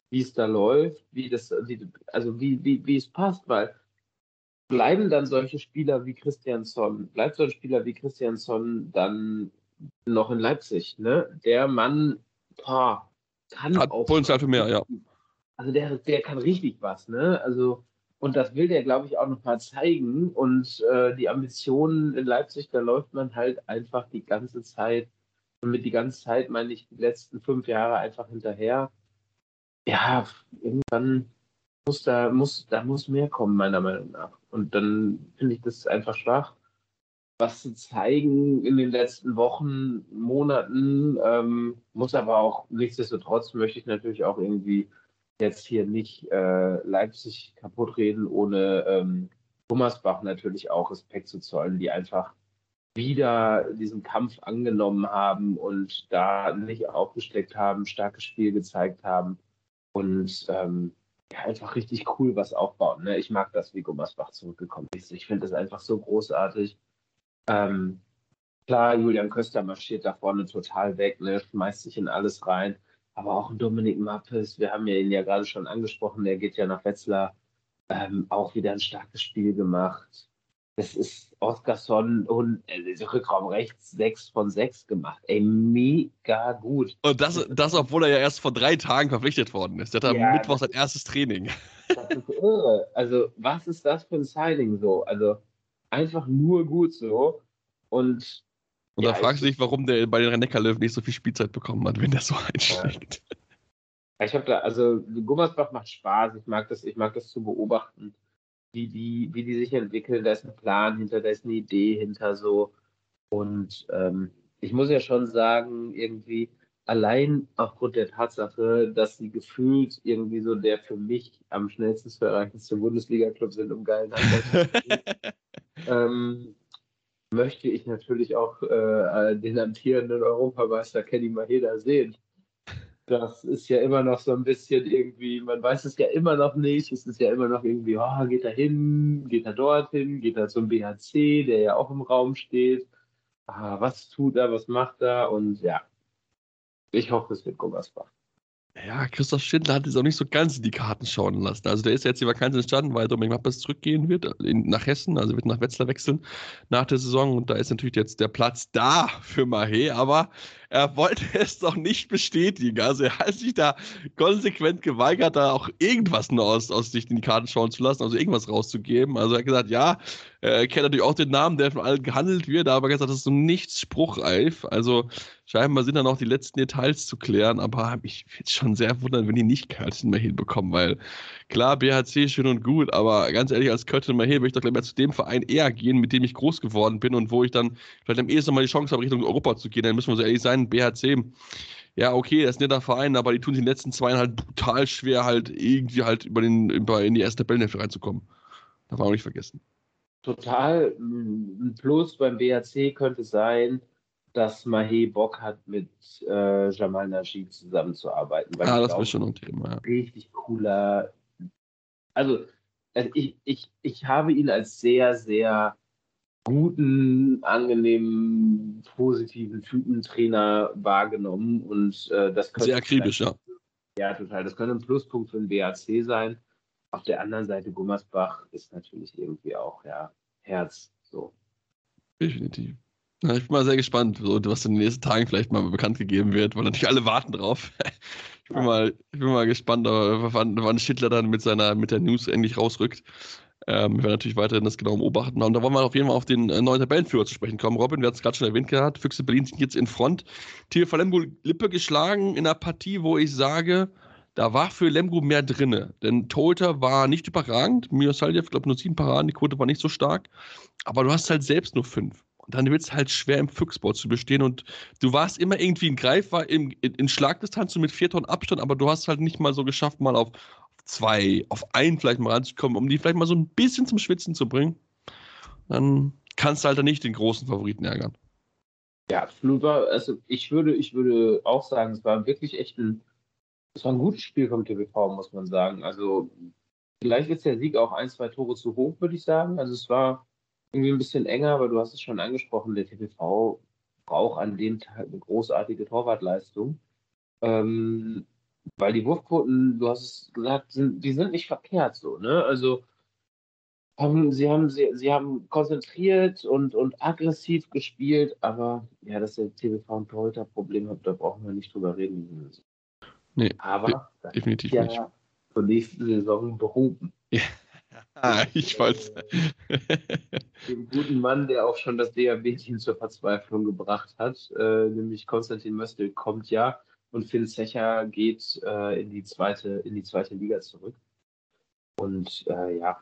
Speaker 2: wie es da läuft, wie das, wie, also wie, wie, wie es passt, weil bleiben dann solche Spieler wie Christiansson, bleibt so ein Spieler wie Christiansson dann noch in Leipzig, ne? Der Mann, boah, kann
Speaker 1: Hat
Speaker 2: auch.
Speaker 1: Potenzial für mehr, ja.
Speaker 2: Also der, der kann richtig was, ne? Also und das will der, glaube ich, auch noch mal zeigen. Und äh, die Ambitionen in Leipzig, da läuft man halt einfach die ganze Zeit. Und mit die ganze Zeit meine ich die letzten fünf Jahre einfach hinterher. Ja, irgendwann muss da, muss, da muss mehr kommen, meiner Meinung nach. Und dann finde ich das einfach schwach, was zu zeigen in den letzten Wochen, Monaten. Ähm, muss aber auch, nichtsdestotrotz möchte ich natürlich auch irgendwie jetzt hier nicht äh, Leipzig kaputt reden, ohne ähm, Gummersbach natürlich auch Respekt zu zollen, die einfach wieder diesen Kampf angenommen haben und da nicht aufgesteckt haben, starkes Spiel gezeigt haben und ähm, einfach richtig cool was aufbauen. Ne? Ich mag das, wie Gummersbach zurückgekommen ist. Ich finde das einfach so großartig. Ähm, klar, Julian Köster marschiert da vorne total weg, ne? schmeißt sich in alles rein. Aber auch Dominik Mappes, wir haben ja ihn ja gerade schon angesprochen, der geht ja nach Wetzlar, ähm, auch wieder ein starkes Spiel gemacht. Das ist Oskarsson und äh, Rückraum rechts 6 von 6 gemacht. Ey, mega gut.
Speaker 1: Und das, das, obwohl er ja erst vor drei Tagen verpflichtet worden ist. Der hat ja, am Mittwoch sein erstes Training.
Speaker 2: Das ist irre. Also, was ist das für ein Signing so? Also, einfach nur gut so. Und
Speaker 1: und ja, da fragst du dich, warum der bei den Rhein-Neckar-Löwen nicht so viel Spielzeit bekommen hat, wenn der so einsteigt.
Speaker 2: Ja. Ich habe da, also Gummersbach macht Spaß. Ich mag das, ich mag das zu beobachten, wie die, wie die sich entwickeln. Da ist ein Plan hinter, da ist eine Idee hinter so. Und ähm, ich muss ja schon sagen, irgendwie allein aufgrund der Tatsache, dass sie gefühlt irgendwie so der für mich am schnellsten zu erreichendste Bundesliga-Club sind, um geilen Handball ähm, möchte ich natürlich auch äh, den amtierenden Europameister Kenny Maheda sehen. Das ist ja immer noch so ein bisschen irgendwie, man weiß es ja immer noch nicht. Es ist ja immer noch irgendwie, oh, geht er hin, geht er dorthin, geht er zum BHC, der ja auch im Raum steht. Ah, was tut er, was macht er? Und ja, ich hoffe, es wird Gummersbach
Speaker 1: ja, Christoph Schindler hat es auch nicht so ganz in die Karten schauen lassen. Also der ist jetzt die Vakanz entstanden, weil Dominik Mappes zurückgehen wird in, nach Hessen, also wird nach Wetzlar wechseln nach der Saison und da ist natürlich jetzt der Platz da für Mahé, aber er wollte es doch nicht bestätigen. Also er hat sich da konsequent geweigert, da auch irgendwas nur aus, aus sich in die Karten schauen zu lassen, also irgendwas rauszugeben. Also er hat gesagt, ja, er kennt natürlich auch den Namen, der von allen gehandelt wird, aber er gesagt, das ist so nichts spruchreif. Also scheinbar sind da noch die letzten Details zu klären, aber ich würde schon sehr wundern, wenn die nicht Köln mehr hinbekommen, weil klar, BHC schön und gut, aber ganz ehrlich, als mehr hin, würde ich doch gleich mal zu dem Verein eher gehen, mit dem ich groß geworden bin und wo ich dann vielleicht am ehesten mal die Chance habe, Richtung Europa zu gehen. Dann müssen wir so ehrlich sein, BHC ja, okay, das ist ein netter Verein, aber die tun sich in den letzten zwei halt brutal schwer, halt irgendwie halt über den, in die erste Tabellenhälfte reinzukommen. Darf man auch nicht vergessen
Speaker 2: total ein Plus beim BHC könnte sein, dass Mahé Bock hat, mit äh, Jamal Najib zusammenzuarbeiten.
Speaker 1: Weil ah, das ist schon ein Thema. Ja.
Speaker 2: Richtig cooler. Also, also ich, ich, ich habe ihn als sehr, sehr guten, angenehmen, positiven Typentrainer wahrgenommen und äh, das
Speaker 1: könnte. Sehr akribisch, ja.
Speaker 2: Ja, total. Das könnte ein Pluspunkt für den BAC sein. Auf der anderen Seite, Gummersbach ist natürlich irgendwie auch, ja, Herz. So.
Speaker 1: Definitiv. Ja, ich bin mal sehr gespannt, was in den nächsten Tagen vielleicht mal bekannt gegeben wird, weil natürlich alle warten drauf. Ich bin, mal, ich bin mal gespannt, wann, wann Schittler dann mit seiner mit der News endlich rausrückt. Ähm, wir werden natürlich weiterhin das genau beobachten. Und da wollen wir auf jeden Fall auf den äh, neuen Tabellenführer zu sprechen kommen. Robin, wir hatten es gerade schon erwähnt gehabt, Füchse Berlin sind jetzt in Front. TV Lemgo Lippe geschlagen in einer Partie, wo ich sage, da war für Lemgo mehr drinne. Denn Tolter war nicht überragend. Mio Saljev, glaube nur sieben Paraden, die Quote war nicht so stark. Aber du hast halt selbst nur fünf. Und dann wird es halt schwer, im Füchsbau zu bestehen. Und du warst immer irgendwie ein Greifer in, in, in Schlagdistanz mit vier Tonnen Abstand, aber du hast halt nicht mal so geschafft, mal auf, zwei, auf einen vielleicht mal ranzukommen, um die vielleicht mal so ein bisschen zum Schwitzen zu bringen. Dann kannst du halt dann nicht den großen Favoriten ärgern.
Speaker 2: Ja, absolut. Also ich würde, ich würde auch sagen, es war wirklich echt ein, es war ein gutes Spiel vom TVV, muss man sagen. Also vielleicht ist der Sieg auch ein, zwei Tore zu hoch, würde ich sagen. Also es war irgendwie ein bisschen enger, aber du hast es schon angesprochen, der TPV braucht an dem Tag eine großartige Torwartleistung. Ähm, weil die Wurfquoten, du hast es gesagt, sind, die sind nicht verkehrt so, ne? Also haben, sie, haben, sie, sie haben konzentriert und, und aggressiv gespielt, aber ja, dass der TBV ein Torhüter-Problem hat, da brauchen wir nicht drüber reden.
Speaker 1: Nee,
Speaker 2: aber
Speaker 1: de definitiv ja nicht.
Speaker 2: Zur nächsten Saison behoben.
Speaker 1: Ja. Ah, ich weiß.
Speaker 2: Dem guten Mann, der auch schon das DAB-Team zur Verzweiflung gebracht hat, äh, nämlich Konstantin Möstel, kommt ja und Phil Secher geht äh, in, die zweite, in die zweite Liga zurück. Und äh, ja,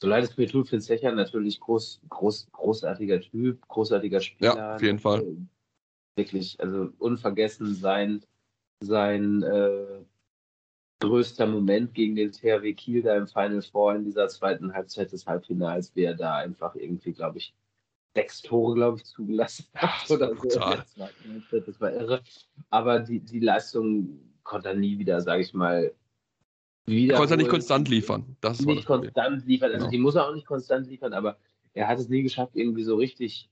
Speaker 2: so leid es mir tut, Phil Secher natürlich groß, groß, großartiger Typ, großartiger Spieler.
Speaker 1: Ja, auf jeden Fall.
Speaker 2: Wirklich, also unvergessen sein, sein äh, größter Moment gegen den THW Kiel da im Final Four in dieser zweiten Halbzeit des Halbfinals, wie er da einfach irgendwie, glaube ich, sechs Tore, glaube ich, zugelassen hat oder so. Das war irre. Aber die, die Leistung konnte er nie wieder, sage ich mal,
Speaker 1: wieder. Konnte er nicht konstant liefern.
Speaker 2: Das nicht konstant liefern. Also genau. die muss er auch nicht konstant liefern, aber er hat es nie geschafft, irgendwie so richtig.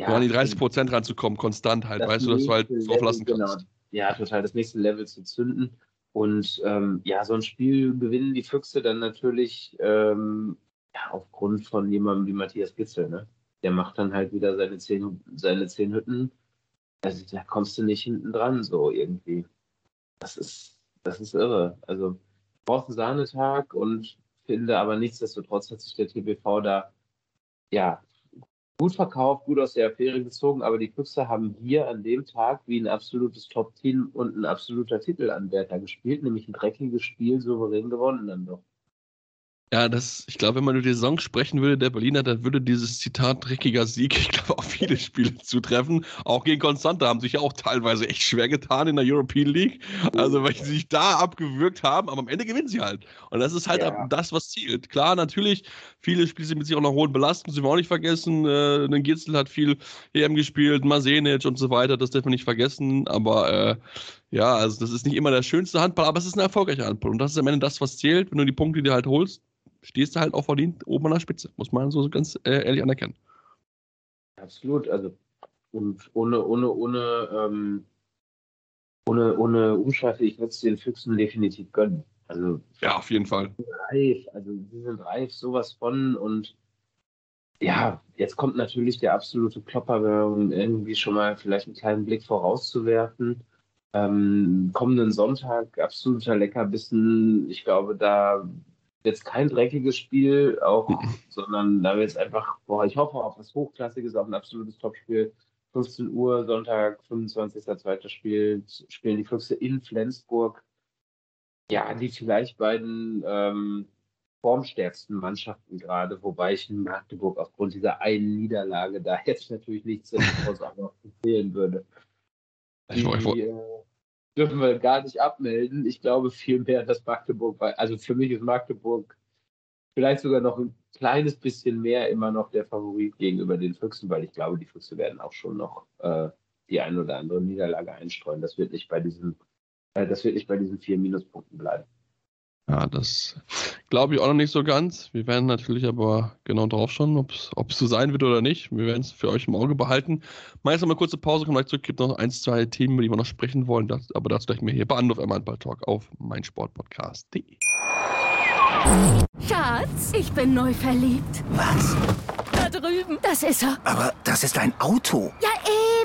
Speaker 1: Ja, an die 30 Prozent ranzukommen, konstant halt, weißt du, dass du halt drauf lassen kannst. Genau.
Speaker 2: Ja, total, das nächste Level zu zünden. Und ähm, ja, so ein Spiel gewinnen die Füchse dann natürlich ähm, ja, aufgrund von jemandem wie Matthias Gitzel, ne? der macht dann halt wieder seine zehn, seine zehn Hütten. Also da kommst du nicht hinten dran, so irgendwie. Das ist, das ist irre. Also brauchst einen Sahnetag und finde aber nichtsdestotrotz hat sich der TBV da ja gut verkauft, gut aus der Affäre gezogen, aber die Füchse haben hier an dem Tag wie ein absolutes Top-Team und ein absoluter Titelanwärter gespielt, nämlich ein dreckiges Spiel souverän gewonnen dann doch.
Speaker 1: Ja, das, ich glaube, wenn man über die Saison sprechen würde, der Berliner, dann würde dieses Zitat dreckiger Sieg, ich glaube, auf viele Spiele zutreffen. Auch gegen Konstante haben sich ja auch teilweise echt schwer getan in der European League. Also, weil sie sich da abgewürgt haben, aber am Ende gewinnen sie halt. Und das ist halt ja. das, was zielt. Klar, natürlich, viele Spiele sind mit sich auch noch hohen Belastung, sie wir auch nicht vergessen. Äh, den Gitzel hat viel EM gespielt, Masenic und so weiter, das darf man nicht vergessen. Aber äh, ja, also das ist nicht immer der schönste Handball, aber es ist ein erfolgreicher Handball. Und das ist am Ende das, was zählt. Wenn du die Punkte, die du halt holst, stehst du halt auch verdient oben an der Spitze, muss man so ganz äh, ehrlich anerkennen.
Speaker 2: Absolut, also und ohne, ohne, ohne, ähm, ohne, ohne Umschweife, ich würde es den Füchsen definitiv gönnen. Also,
Speaker 1: ja, auf jeden Fall.
Speaker 2: Reif, also sie sind reif, sowas von und ja, jetzt kommt natürlich der absolute Klopper, um irgendwie schon mal vielleicht einen kleinen Blick vorauszuwerfen. Ähm, kommenden Sonntag absoluter Leckerbissen. Ich glaube, da jetzt kein dreckiges Spiel, auch, sondern da wird es einfach, boah, ich hoffe auf was Hochklassiges, auf ein absolutes Topspiel. 15 Uhr, Sonntag, 25.02. spielt, spielen die Füchse in Flensburg. Ja, die vielleicht beiden ähm, formstärksten Mannschaften gerade, wobei ich in Magdeburg aufgrund dieser einen Niederlage da jetzt natürlich nichts auch noch empfehlen würde. Die, äh, dürfen wir gar nicht abmelden. Ich glaube vielmehr, dass Magdeburg, also für mich ist Magdeburg vielleicht sogar noch ein kleines bisschen mehr immer noch der Favorit gegenüber den Füchsen, weil ich glaube, die Füchse werden auch schon noch äh, die ein oder andere Niederlage einstreuen. Das wird nicht bei diesen, äh, das wird nicht bei diesen vier Minuspunkten bleiben.
Speaker 1: Ja, das glaube ich auch noch nicht so ganz. Wir werden natürlich aber genau drauf schauen, ob es so sein wird oder nicht. Wir werden es für euch im Auge behalten. Meist noch mal kurze Pause, kommen gleich zurück. Gibt noch ein, zwei Themen, über die wir noch sprechen wollen. Das, aber dazu gleich mehr hier bei Anruf Handball Talk auf meinsportpodcast.de.
Speaker 3: Schatz, ich bin neu verliebt.
Speaker 4: Was?
Speaker 3: Da drüben. Das ist er.
Speaker 4: Aber das ist ein Auto.
Speaker 3: Ja,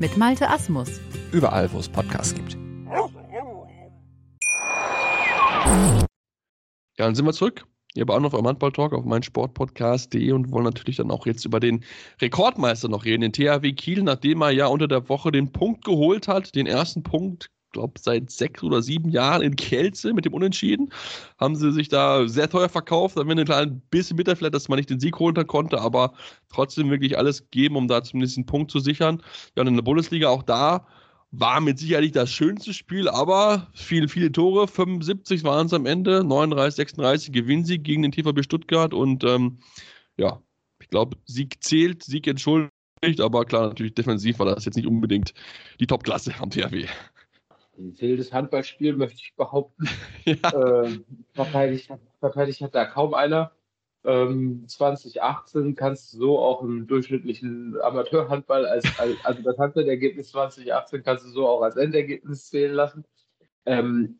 Speaker 8: mit Malte Asmus.
Speaker 9: Überall, wo es Podcasts gibt.
Speaker 1: Ja, dann sind wir zurück. Ihr noch auf Handball Talk auf meinsportpodcast.de und wollen natürlich dann auch jetzt über den Rekordmeister noch reden, den THW Kiel, nachdem er ja unter der Woche den Punkt geholt hat, den ersten Punkt glaube, seit sechs oder sieben Jahren in Kelze mit dem Unentschieden. Haben sie sich da sehr teuer verkauft. Da haben wir ein kleines bisschen bitter vielleicht, dass man nicht den Sieg holen konnte, aber trotzdem wirklich alles geben, um da zumindest einen Punkt zu sichern. Ja, und in der Bundesliga auch da war mit Sicherheit nicht das schönste Spiel, aber viele, viele Tore. 75 waren es am Ende, 39, 36 Gewinnsieg gegen den TVB Stuttgart und ähm, ja, ich glaube, Sieg zählt, Sieg entschuldigt, aber klar, natürlich defensiv war das jetzt nicht unbedingt die Topklasse am THW
Speaker 2: wildes Handballspiel, möchte ich behaupten. Ja. Äh, verteidigt, verteidigt hat da kaum einer. Ähm, 2018 kannst du so auch im durchschnittlichen Amateurhandball, als, als, also das Handballergebnis 2018 kannst du so auch als Endergebnis zählen lassen. Ähm,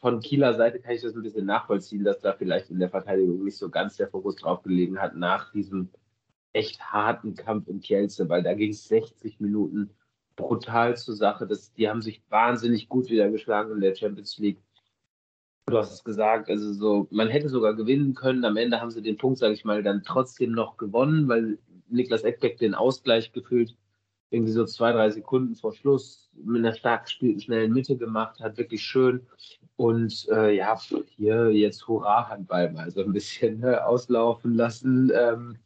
Speaker 2: von Kieler Seite kann ich das ein bisschen nachvollziehen, dass da vielleicht in der Verteidigung nicht so ganz der Fokus drauf gelegen hat nach diesem echt harten Kampf in Kielce, weil da ging es 60 Minuten brutal zur Sache. Das, die haben sich wahnsinnig gut wieder geschlagen in der Champions League. Du hast es gesagt, also so, man hätte sogar gewinnen können. Am Ende haben sie den Punkt, sage ich mal, dann trotzdem noch gewonnen, weil Niklas Eckbeck den Ausgleich gefühlt irgendwie so zwei, drei Sekunden vor Schluss mit einer stark gespielten, schnellen Mitte gemacht hat. Wirklich schön. Und äh, ja, hier jetzt Hurra-Handball mal so ein bisschen ne, auslaufen lassen. Ähm,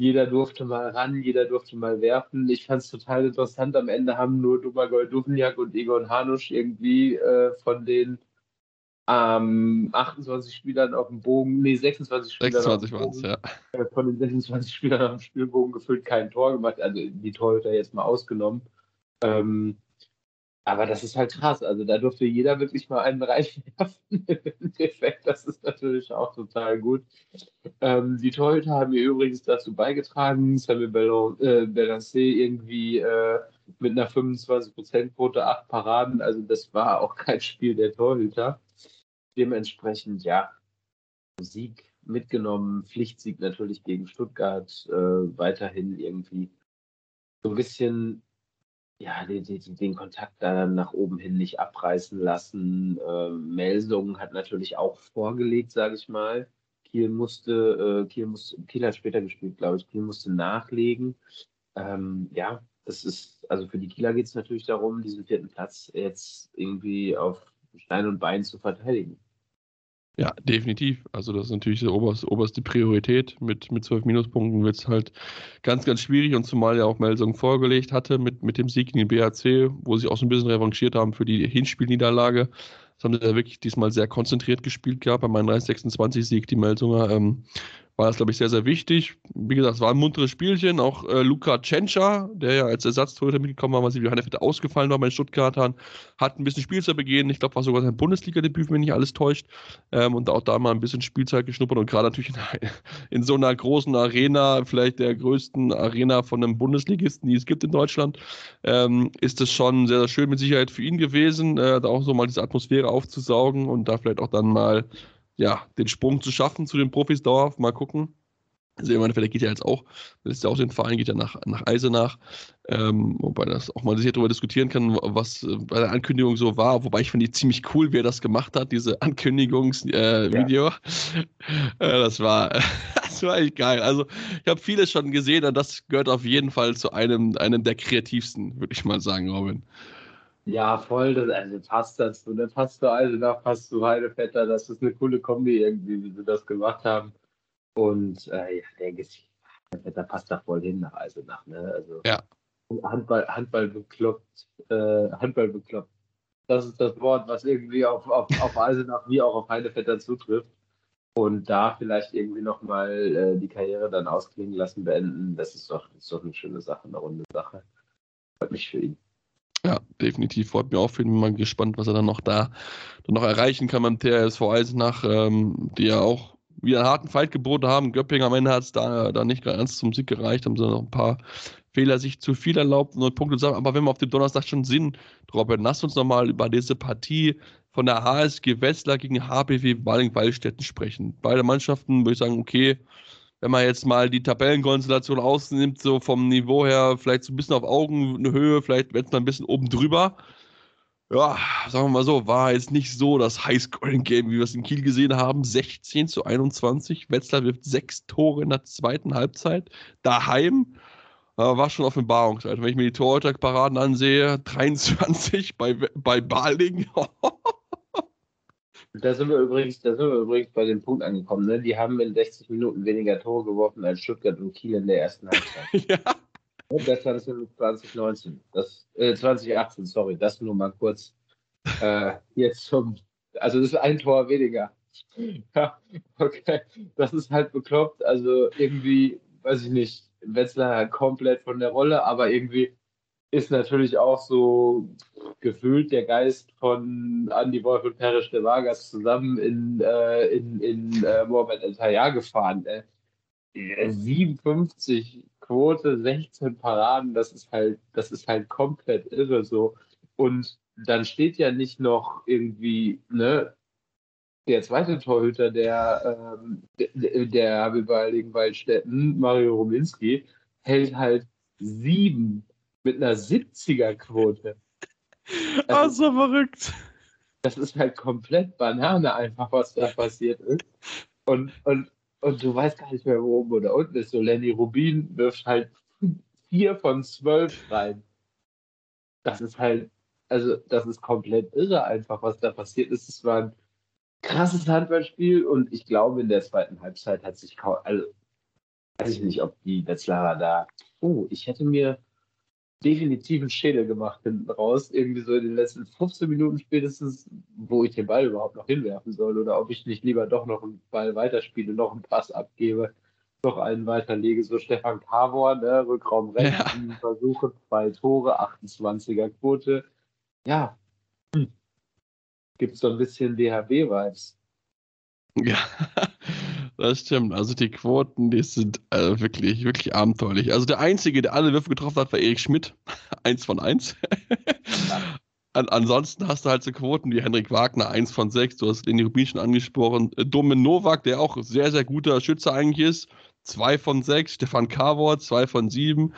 Speaker 2: jeder durfte mal ran, jeder durfte mal werfen. Ich fand es total interessant. Am Ende haben nur Domagoj Duvniak und Egon Hanusch irgendwie äh, von den ähm, 28 Spielern auf dem Bogen, nee, 26 Spielern
Speaker 1: 26 waren es, ja.
Speaker 2: Äh, von den 26 Spielern auf dem Spielbogen gefüllt kein Tor gemacht. Also die Torhüter jetzt mal ausgenommen. Ähm, aber das ist halt krass. Also da durfte jeder wirklich mal einen reinwerfen. Effekt, das ist natürlich auch total gut. Ähm, die Torhüter haben mir übrigens dazu beigetragen, Samuel Bellon, äh, irgendwie äh, mit einer 25%-Quote, acht Paraden. Also das war auch kein Spiel der Torhüter. Dementsprechend, ja, Sieg mitgenommen, Pflichtsieg natürlich gegen Stuttgart, äh, weiterhin irgendwie so ein bisschen ja, den, den, den Kontakt da nach oben hin nicht abreißen lassen. Äh, Melsung hat natürlich auch vorgelegt, sage ich mal. Kiel musste, äh, Kiel musste, Kiel hat später gespielt, glaube ich. Kiel musste nachlegen. Ähm, ja, das ist, also für die Kieler geht es natürlich darum, diesen vierten Platz jetzt irgendwie auf Stein und Bein zu verteidigen.
Speaker 1: Ja, definitiv. Also das ist natürlich die oberste, oberste Priorität. Mit, mit 12 Minuspunkten wird es halt ganz, ganz schwierig und zumal ja auch Melsung vorgelegt hatte mit, mit dem Sieg in den BHC, wo sie auch so ein bisschen revanchiert haben für die Hinspielniederlage. Das haben sie ja wirklich diesmal sehr konzentriert gespielt gehabt. Bei meinem 30-26-Sieg, die Melsunger, ähm, war das, glaube ich, sehr, sehr wichtig. Wie gesagt, es war ein munteres Spielchen. Auch äh, Luka Tschentscher, der ja als Ersatztorhüter mitgekommen war, weil sie wieder ausgefallen war bei den Stuttgartern, hat ein bisschen Spielzeit begehen. Ich glaube, war sogar sein Bundesliga-Debüt, wenn nicht alles täuscht. Ähm, und auch da mal ein bisschen Spielzeit geschnuppert. Und gerade natürlich in, in, so einer großen Arena, vielleicht der größten Arena von einem Bundesligisten, die es gibt in Deutschland, ähm, ist es schon sehr, sehr schön mit Sicherheit für ihn gewesen, äh, da auch so mal diese Atmosphäre aufzusaugen und da vielleicht auch dann mal ja, den Sprung zu schaffen zu den Profis dauerhaft. Mal gucken. Also im Endeffekt geht ja jetzt auch, das ist ja auch den Verein, geht ja nach, nach Eisenach, ähm, wobei das auch mal sicher darüber diskutieren kann, was äh, bei der Ankündigung so war, wobei ich finde die ziemlich cool, wer das gemacht hat, diese Ankündigungsvideo. Äh, ja. äh, das war, das war echt geil. Also, ich habe vieles schon gesehen und das gehört auf jeden Fall zu einem, einem der kreativsten, würde ich mal sagen, Robin.
Speaker 2: Ja, voll. Das, also passt das. Und dann passt du Eisenach, passt du Heidevetter. Das ist eine coole Kombi irgendwie, wie sie das gemacht haben. Und äh, ja, der Gesicht, Heidevetter passt da voll hin nach Eisenach. Ne? Also,
Speaker 1: ja.
Speaker 2: Handball, Handball bekloppt. Äh, Handball bekloppt. Das ist das Wort, was irgendwie auf, auf, auf Eisenach wie auch auf Heidevetter zutrifft. Und da vielleicht irgendwie nochmal äh, die Karriere dann ausklingen lassen, beenden, das ist doch, ist doch eine schöne Sache, eine runde Sache. Freut mich für ihn.
Speaker 1: Ja, definitiv. Freut mich auch für ihn. Bin mal gespannt, was er dann noch da dann noch erreichen kann beim TSV Eisenach, ähm, die ja auch wieder einen harten Fight geboten haben. Göpping am Ende hat es da, da nicht ganz zum Sieg gereicht, haben sie noch ein paar Fehler sich zu viel erlaubt und Punkte zusammen. Aber wenn wir auf dem Donnerstag schon sind, Robert, lass uns nochmal über diese Partie von der HSG Wetzlar gegen HBW Baling-Wallstätten sprechen. Beide Mannschaften würde ich sagen, okay, wenn man jetzt mal die Tabellenkonstellation ausnimmt, so vom Niveau her, vielleicht so ein bisschen auf Augenhöhe, vielleicht wird es ein bisschen oben drüber. Ja, sagen wir mal so, war jetzt nicht so das Highscoring-Game, wie wir es in Kiel gesehen haben. 16 zu 21. Wetzlar wirft sechs Tore in der zweiten Halbzeit. Daheim äh, war schon Offenbarungszeit. Wenn ich mir die Torhüterparaden ansehe, 23 bei, bei Baling.
Speaker 2: Da sind wir übrigens, da sind wir übrigens bei dem Punkt angekommen. Ne? Die haben in 60 Minuten weniger Tore geworfen als Stuttgart und Kiel in der ersten Halbzeit. ja. Und das war das 2019. Das, äh, 2018, sorry, das nur mal kurz äh, jetzt zum. Also das ist ein Tor weniger. ja, okay. Das ist halt bekloppt. Also irgendwie, weiß ich nicht, Wetzlar komplett von der Rolle, aber irgendwie ist natürlich auch so gefühlt der Geist von Andy Wolf und Perisch de Vargas zusammen in, äh, in, in äh, Mohamed El Tayyar gefahren. Äh. 57 Quote, 16 Paraden, das ist halt, das ist halt komplett irre so. Und dann steht ja nicht noch irgendwie, ne, der zweite Torhüter der, ähm, der, der Habibaligen Waldstätten, Mario Ruminski, hält halt sieben mit einer 70er-Quote.
Speaker 1: Ah, so verrückt.
Speaker 2: Das ist halt komplett Banane einfach, was da passiert ist. Und, und, und du weißt gar nicht mehr, wo oben oder unten ist. So Lenny Rubin wirft halt vier von zwölf rein. Das ist halt, also das ist komplett irre einfach, was da passiert ist. Es war ein krasses Handballspiel und ich glaube, in der zweiten Halbzeit hat sich kaum, also weiß ich nicht, ob die Wetzlarer da, oh, ich hätte mir definitiv einen Schädel gemacht hinten raus. Irgendwie so in den letzten 15 Minuten spätestens, wo ich den Ball überhaupt noch hinwerfen soll oder ob ich nicht lieber doch noch einen Ball weiterspiele, noch einen Pass abgebe, noch einen weiterlege. So Stefan Kavor, ne, Rückraum rechts, ja. Versuche, zwei Tore, 28er Quote. Ja, hm. gibt so ein bisschen DHB-Vibes.
Speaker 1: Ja, das stimmt. Also die Quoten, die sind äh, wirklich, wirklich abenteuerlich. Also der Einzige, der alle Würfe getroffen hat, war Erik Schmidt. eins von eins. An, ansonsten hast du halt so Quoten wie Henrik Wagner, eins von sechs. Du hast den Rubin schon angesprochen. Äh, Domen Novak, der auch sehr, sehr guter Schütze eigentlich ist. Zwei von sechs. Stefan Kavor, zwei von sieben.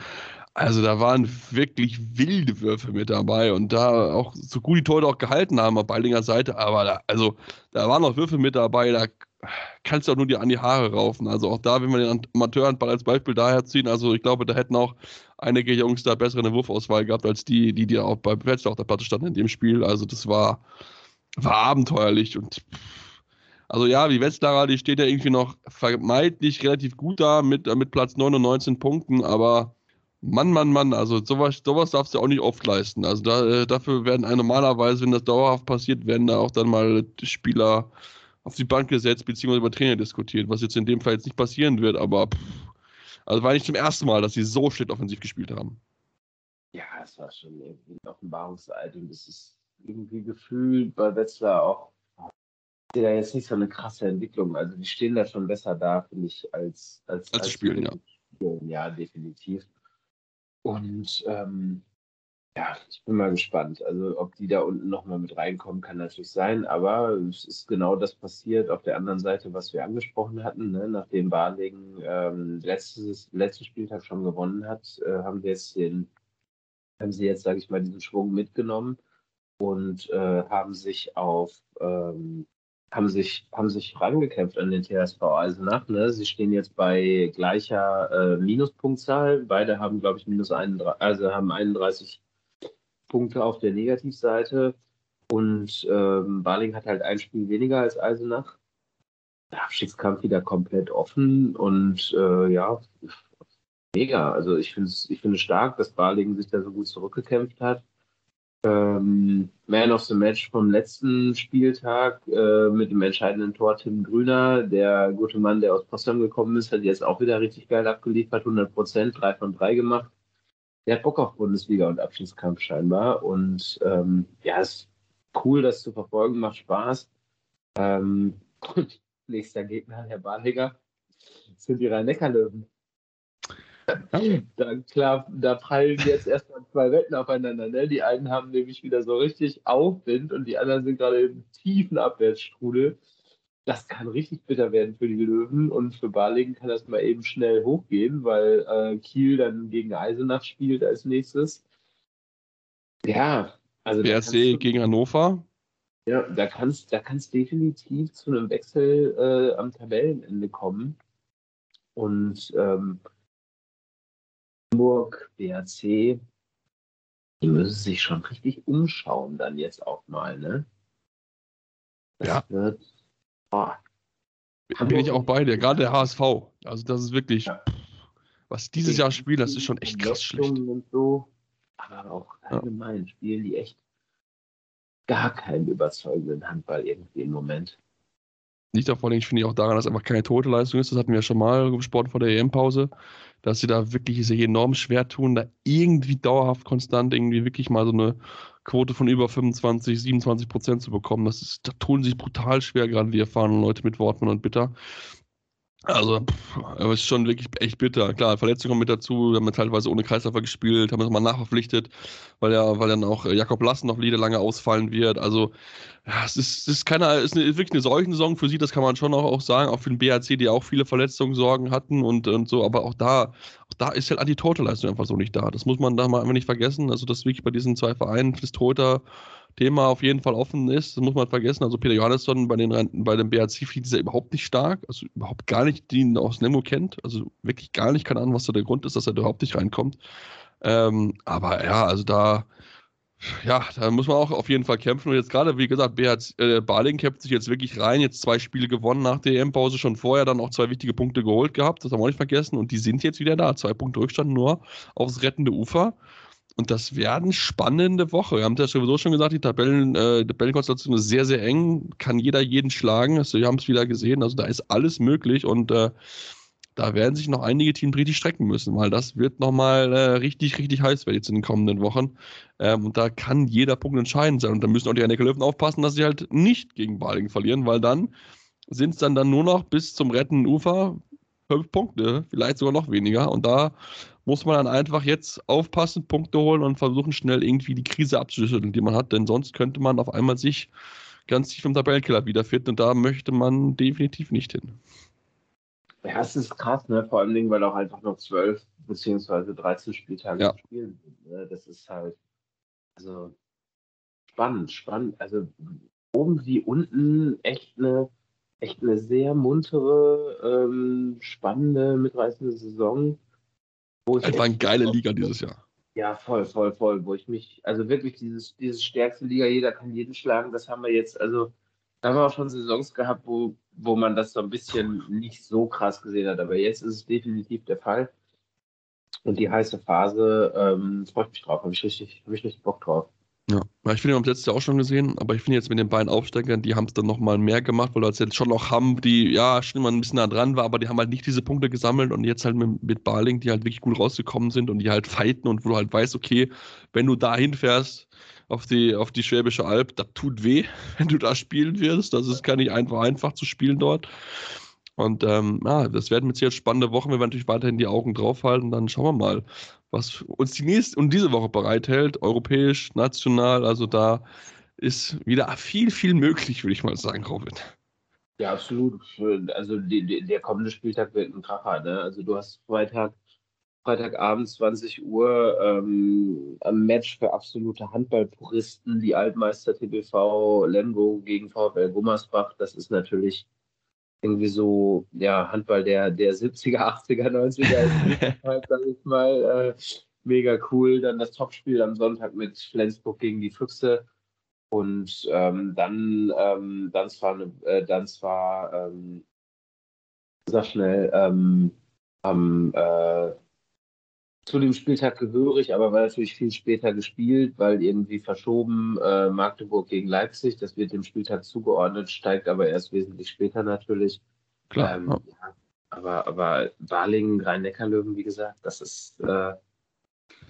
Speaker 1: Also da waren wirklich wilde Würfe mit dabei und da auch so gut die Tore auch gehalten haben auf Baldinger Seite, aber da, also da waren auch Würfe mit dabei, da kannst du auch nur die an die Haare raufen. Also auch da, wenn wir den Amateurhandball als Beispiel daher ziehen, also ich glaube, da hätten auch einige Jungs da bessere Wurfauswahl gehabt als die, die, die auch bei Wetzlar auf der Platte standen in dem Spiel. Also das war, war abenteuerlich und also ja, die Wetzlarer, die stehen ja irgendwie noch vermeintlich relativ gut da mit, mit Platz 9 und 19 Punkten, aber Mann, Mann, Mann, also sowas, sowas darfst du auch nicht oft leisten. Also da, äh, dafür werden normalerweise, wenn das dauerhaft passiert, werden da auch dann mal Spieler auf die Bank gesetzt, beziehungsweise über Trainer diskutiert, was jetzt in dem Fall jetzt nicht passieren wird, aber pff, also war nicht zum ersten Mal, dass sie so schlecht offensiv gespielt haben.
Speaker 2: Ja, es war schon irgendwie ein Offenbarungseid und es ist irgendwie gefühlt bei Wetzlar auch ja jetzt nicht so eine krasse Entwicklung. Also die stehen da schon besser da, finde ich, als als,
Speaker 1: als, als spielen, ja.
Speaker 2: Spielen. Ja, definitiv. Und ähm, ja, ich bin mal gespannt. Also, ob die da unten nochmal mit reinkommen, kann natürlich sein. Aber es ist genau das passiert auf der anderen Seite, was wir angesprochen hatten. Ne? Nachdem Barlegen ähm, letztes, letzten Spieltag schon gewonnen hat, äh, haben wir jetzt den, haben sie jetzt, sage ich mal, diesen Schwung mitgenommen und äh, haben sich auf ähm, haben sich, haben sich rangekämpft an den TSV Eisenach. Ne? Sie stehen jetzt bei gleicher äh, Minuspunktzahl. Beide haben, glaube ich, minus 31, also haben 31 Punkte auf der Negativseite. Und ähm, Baling hat halt ein Spiel weniger als Eisenach. Der Abstiegskampf wieder komplett offen und äh, ja, mega. Also ich finde es ich finde stark, dass Baling sich da so gut zurückgekämpft hat. Ähm, Man of the Match vom letzten Spieltag äh, mit dem entscheidenden Tor Tim Grüner, der gute Mann, der aus Potsdam gekommen ist, hat jetzt auch wieder richtig geil abgeliefert, 100 Prozent, 3 von 3 gemacht. Der hat Bock auf Bundesliga und Abschiedskampf scheinbar und ähm, ja, ist cool, das zu verfolgen, macht Spaß. Ähm, nächster Gegner, Herr Barliger, sind die Rhein-Neckar-Löwen. Da, klar, da prallen jetzt erstmal zwei Wetten aufeinander. Ne? Die einen haben nämlich wieder so richtig Aufwind und die anderen sind gerade im tiefen Abwärtsstrudel. Das kann richtig bitter werden für die Löwen und für Balingen kann das mal eben schnell hochgehen, weil äh, Kiel dann gegen Eisenach spielt als nächstes. Ja, also.
Speaker 1: BRC gegen Hannover.
Speaker 2: Ja, da kann es da kann's definitiv zu einem Wechsel äh, am Tabellenende kommen. Und ähm, Hamburg, BHC, die müssen sich schon richtig umschauen dann jetzt auch mal, ne?
Speaker 1: Das ja. Wird, oh. Bin ich auch bei dir, gerade der HSV. Also das ist wirklich, ja. was dieses Jahr spielen, das ist schon echt krass schlecht.
Speaker 2: Und so, aber auch allgemein ja. spielen die echt gar keinen überzeugenden Handball irgendwie im Moment.
Speaker 1: Liegt auch vor allem, finde ich, auch daran, dass einfach keine tote Leistung ist. Das hatten wir ja schon mal gesprochen vor der EM-Pause, dass sie da wirklich sich enorm schwer tun, da irgendwie dauerhaft konstant irgendwie wirklich mal so eine Quote von über 25, 27 Prozent zu bekommen. Das ist, da tun sich brutal schwer, gerade die erfahrenen Leute mit Wortmann und Bitter. Also, es ist schon wirklich echt bitter. Klar, Verletzungen kommen mit dazu, haben wir teilweise ohne Kreisläufer gespielt, haben wir mal nachverpflichtet, weil ja, weil dann auch Jakob Lassen noch wieder lange ausfallen wird. Also, ja, es ist, es ist keine, es ist, eine, wirklich eine Seuchensaison für sie, das kann man schon auch, auch sagen, auch für den BHC, die auch viele Verletzungen Sorgen hatten und, und so, aber auch da, auch da ist halt die Total-Leistung einfach so nicht da. Das muss man da mal einfach nicht vergessen. Also, das wirklich bei diesen zwei Vereinen, das Total Thema auf jeden Fall offen ist. Das muss man vergessen. Also Peter Johannesson bei, den, bei dem BRC fiel dieser überhaupt nicht stark. Also überhaupt gar nicht, die ihn aus Nemo kennt. Also wirklich gar nicht. Keine Ahnung, was da der Grund ist, dass er da überhaupt nicht reinkommt. Ähm, aber ja, also da, ja, da muss man auch auf jeden Fall kämpfen. Und jetzt gerade, wie gesagt, BHC, äh, Baling kämpft sich jetzt wirklich rein. Jetzt zwei Spiele gewonnen nach der EM-Pause, schon vorher dann auch zwei wichtige Punkte geholt gehabt. Das haben wir auch nicht vergessen. Und die sind jetzt wieder da. Zwei Punkte Rückstand nur aufs rettende Ufer. Und das werden spannende Woche. Wir haben ja sowieso schon gesagt, die Tabellen, äh, Tabellenkonstellation ist sehr, sehr eng. Kann jeder jeden schlagen. Also, wir haben es wieder gesehen. Also da ist alles möglich und äh, da werden sich noch einige Teams richtig strecken müssen, weil das wird nochmal äh, richtig, richtig heiß werden jetzt in den kommenden Wochen. Ähm, und da kann jeder Punkt entscheidend sein. Und da müssen auch die Hennecke Löwen aufpassen, dass sie halt nicht gegen Balingen verlieren, weil dann sind es dann, dann nur noch bis zum rettenden Ufer fünf Punkte, vielleicht sogar noch weniger. Und da muss man dann einfach jetzt aufpassen, Punkte holen und versuchen schnell irgendwie die Krise abzuschütteln, die man hat, denn sonst könnte man auf einmal sich ganz tief im Tabellenkeller wiederfinden und da möchte man definitiv nicht hin.
Speaker 2: Ja, es ist krass, ne? vor allem, weil auch einfach noch zwölf beziehungsweise 13 Spieltage ja. spielen. Ne? Das ist halt, also spannend, spannend. Also oben wie unten echt eine, echt eine sehr muntere, ähm, spannende, mitreißende Saison.
Speaker 1: Es war eine geile Liga dieses Jahr.
Speaker 2: Ja, voll, voll, voll. Wo ich mich, also wirklich dieses, dieses stärkste Liga, jeder kann jeden schlagen, das haben wir jetzt, also da haben wir auch schon Saisons gehabt, wo, wo man das so ein bisschen nicht so krass gesehen hat. Aber jetzt ist es definitiv der Fall. Und die heiße Phase, ähm, freue ich mich drauf, habe ich, richtig, hab ich richtig Bock drauf.
Speaker 1: Ja, ich finde, wir haben es letztes Jahr auch schon gesehen, aber ich finde jetzt mit den beiden Aufsteigern, die haben es dann nochmal mehr gemacht, weil wir jetzt schon noch haben, die ja schon immer ein bisschen nah dran war, aber die haben halt nicht diese Punkte gesammelt und jetzt halt mit, mit Barling, die halt wirklich gut rausgekommen sind und die halt fighten und wo du halt weißt, okay, wenn du da hinfährst auf die, auf die Schwäbische Alb, das tut weh, wenn du da spielen wirst. Das ist gar nicht einfach, einfach zu spielen dort. Und ähm, ja, das werden jetzt spannende Wochen. Wir werden natürlich weiterhin die Augen draufhalten. Dann schauen wir mal, was uns die nächste und diese Woche bereithält, europäisch, national. Also da ist wieder viel, viel möglich, würde ich mal sagen, Robin.
Speaker 2: Ja, absolut. Also die, die, der kommende Spieltag wird ein Kracher. Ne? Also du hast Freitag Freitagabend 20 Uhr ähm, ein Match für absolute Handballpuristen, die Altmeister TBV Lemgo gegen VfL Gummersbach. Das ist natürlich irgendwie so, ja, Handball der, der 70er, 80er, 90er, halt, sag ich mal, äh, mega cool. Dann das Topspiel am Sonntag mit Flensburg gegen die Füchse. Und ähm, dann, ähm, dann zwar, äh, dann zwar, ähm, sag schnell, ähm, am, äh, zu dem Spieltag gehörig, aber war natürlich viel später gespielt, weil irgendwie verschoben äh, Magdeburg gegen Leipzig. Das wird dem Spieltag zugeordnet, steigt aber erst wesentlich später natürlich.
Speaker 1: Klar.
Speaker 2: Ähm, ja. aber, aber Balingen, Rhein-Neckar-Löwen, wie gesagt, das ist, äh,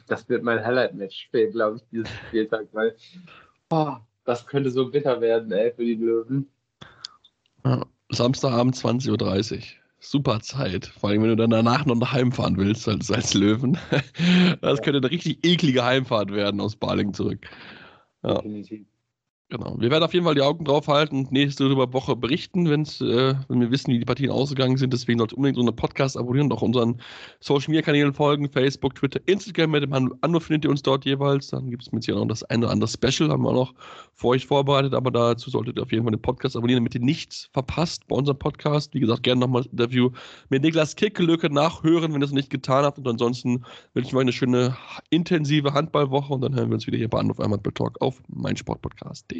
Speaker 2: das wird mein Highlight-Match, glaube ich, dieses Spieltag, weil oh, das könnte so bitter werden, ey, für die Löwen.
Speaker 1: Ja. Samstagabend 20.30 Uhr super Zeit. Vor allem, wenn du dann danach noch nach Heimfahren willst, als, als Löwen. Das könnte eine richtig eklige Heimfahrt werden aus Baling zurück. Ja. Definitiv. Genau. Wir werden auf jeden Fall die Augen drauf halten und nächste Woche berichten, äh, wenn wir wissen, wie die Partien ausgegangen sind. Deswegen sollte unbedingt so einen Podcast abonnieren und auch unseren Social Media Kanälen folgen: Facebook, Twitter, Instagram. Mit dem Anruf findet ihr uns dort jeweils. Dann gibt es mit sich auch noch das eine oder andere Special, haben wir auch noch für euch vorbereitet. Aber dazu solltet ihr auf jeden Fall den Podcast abonnieren, damit ihr nichts verpasst bei unserem Podcast. Wie gesagt, gerne nochmal das Interview mit Niklas Kickelöcke nachhören, wenn ihr es nicht getan habt. Und ansonsten wünsche ich euch eine schöne, intensive Handballwoche und dann hören wir uns wieder hier bei Anruf einmal Talk auf meinsportpodcast.de.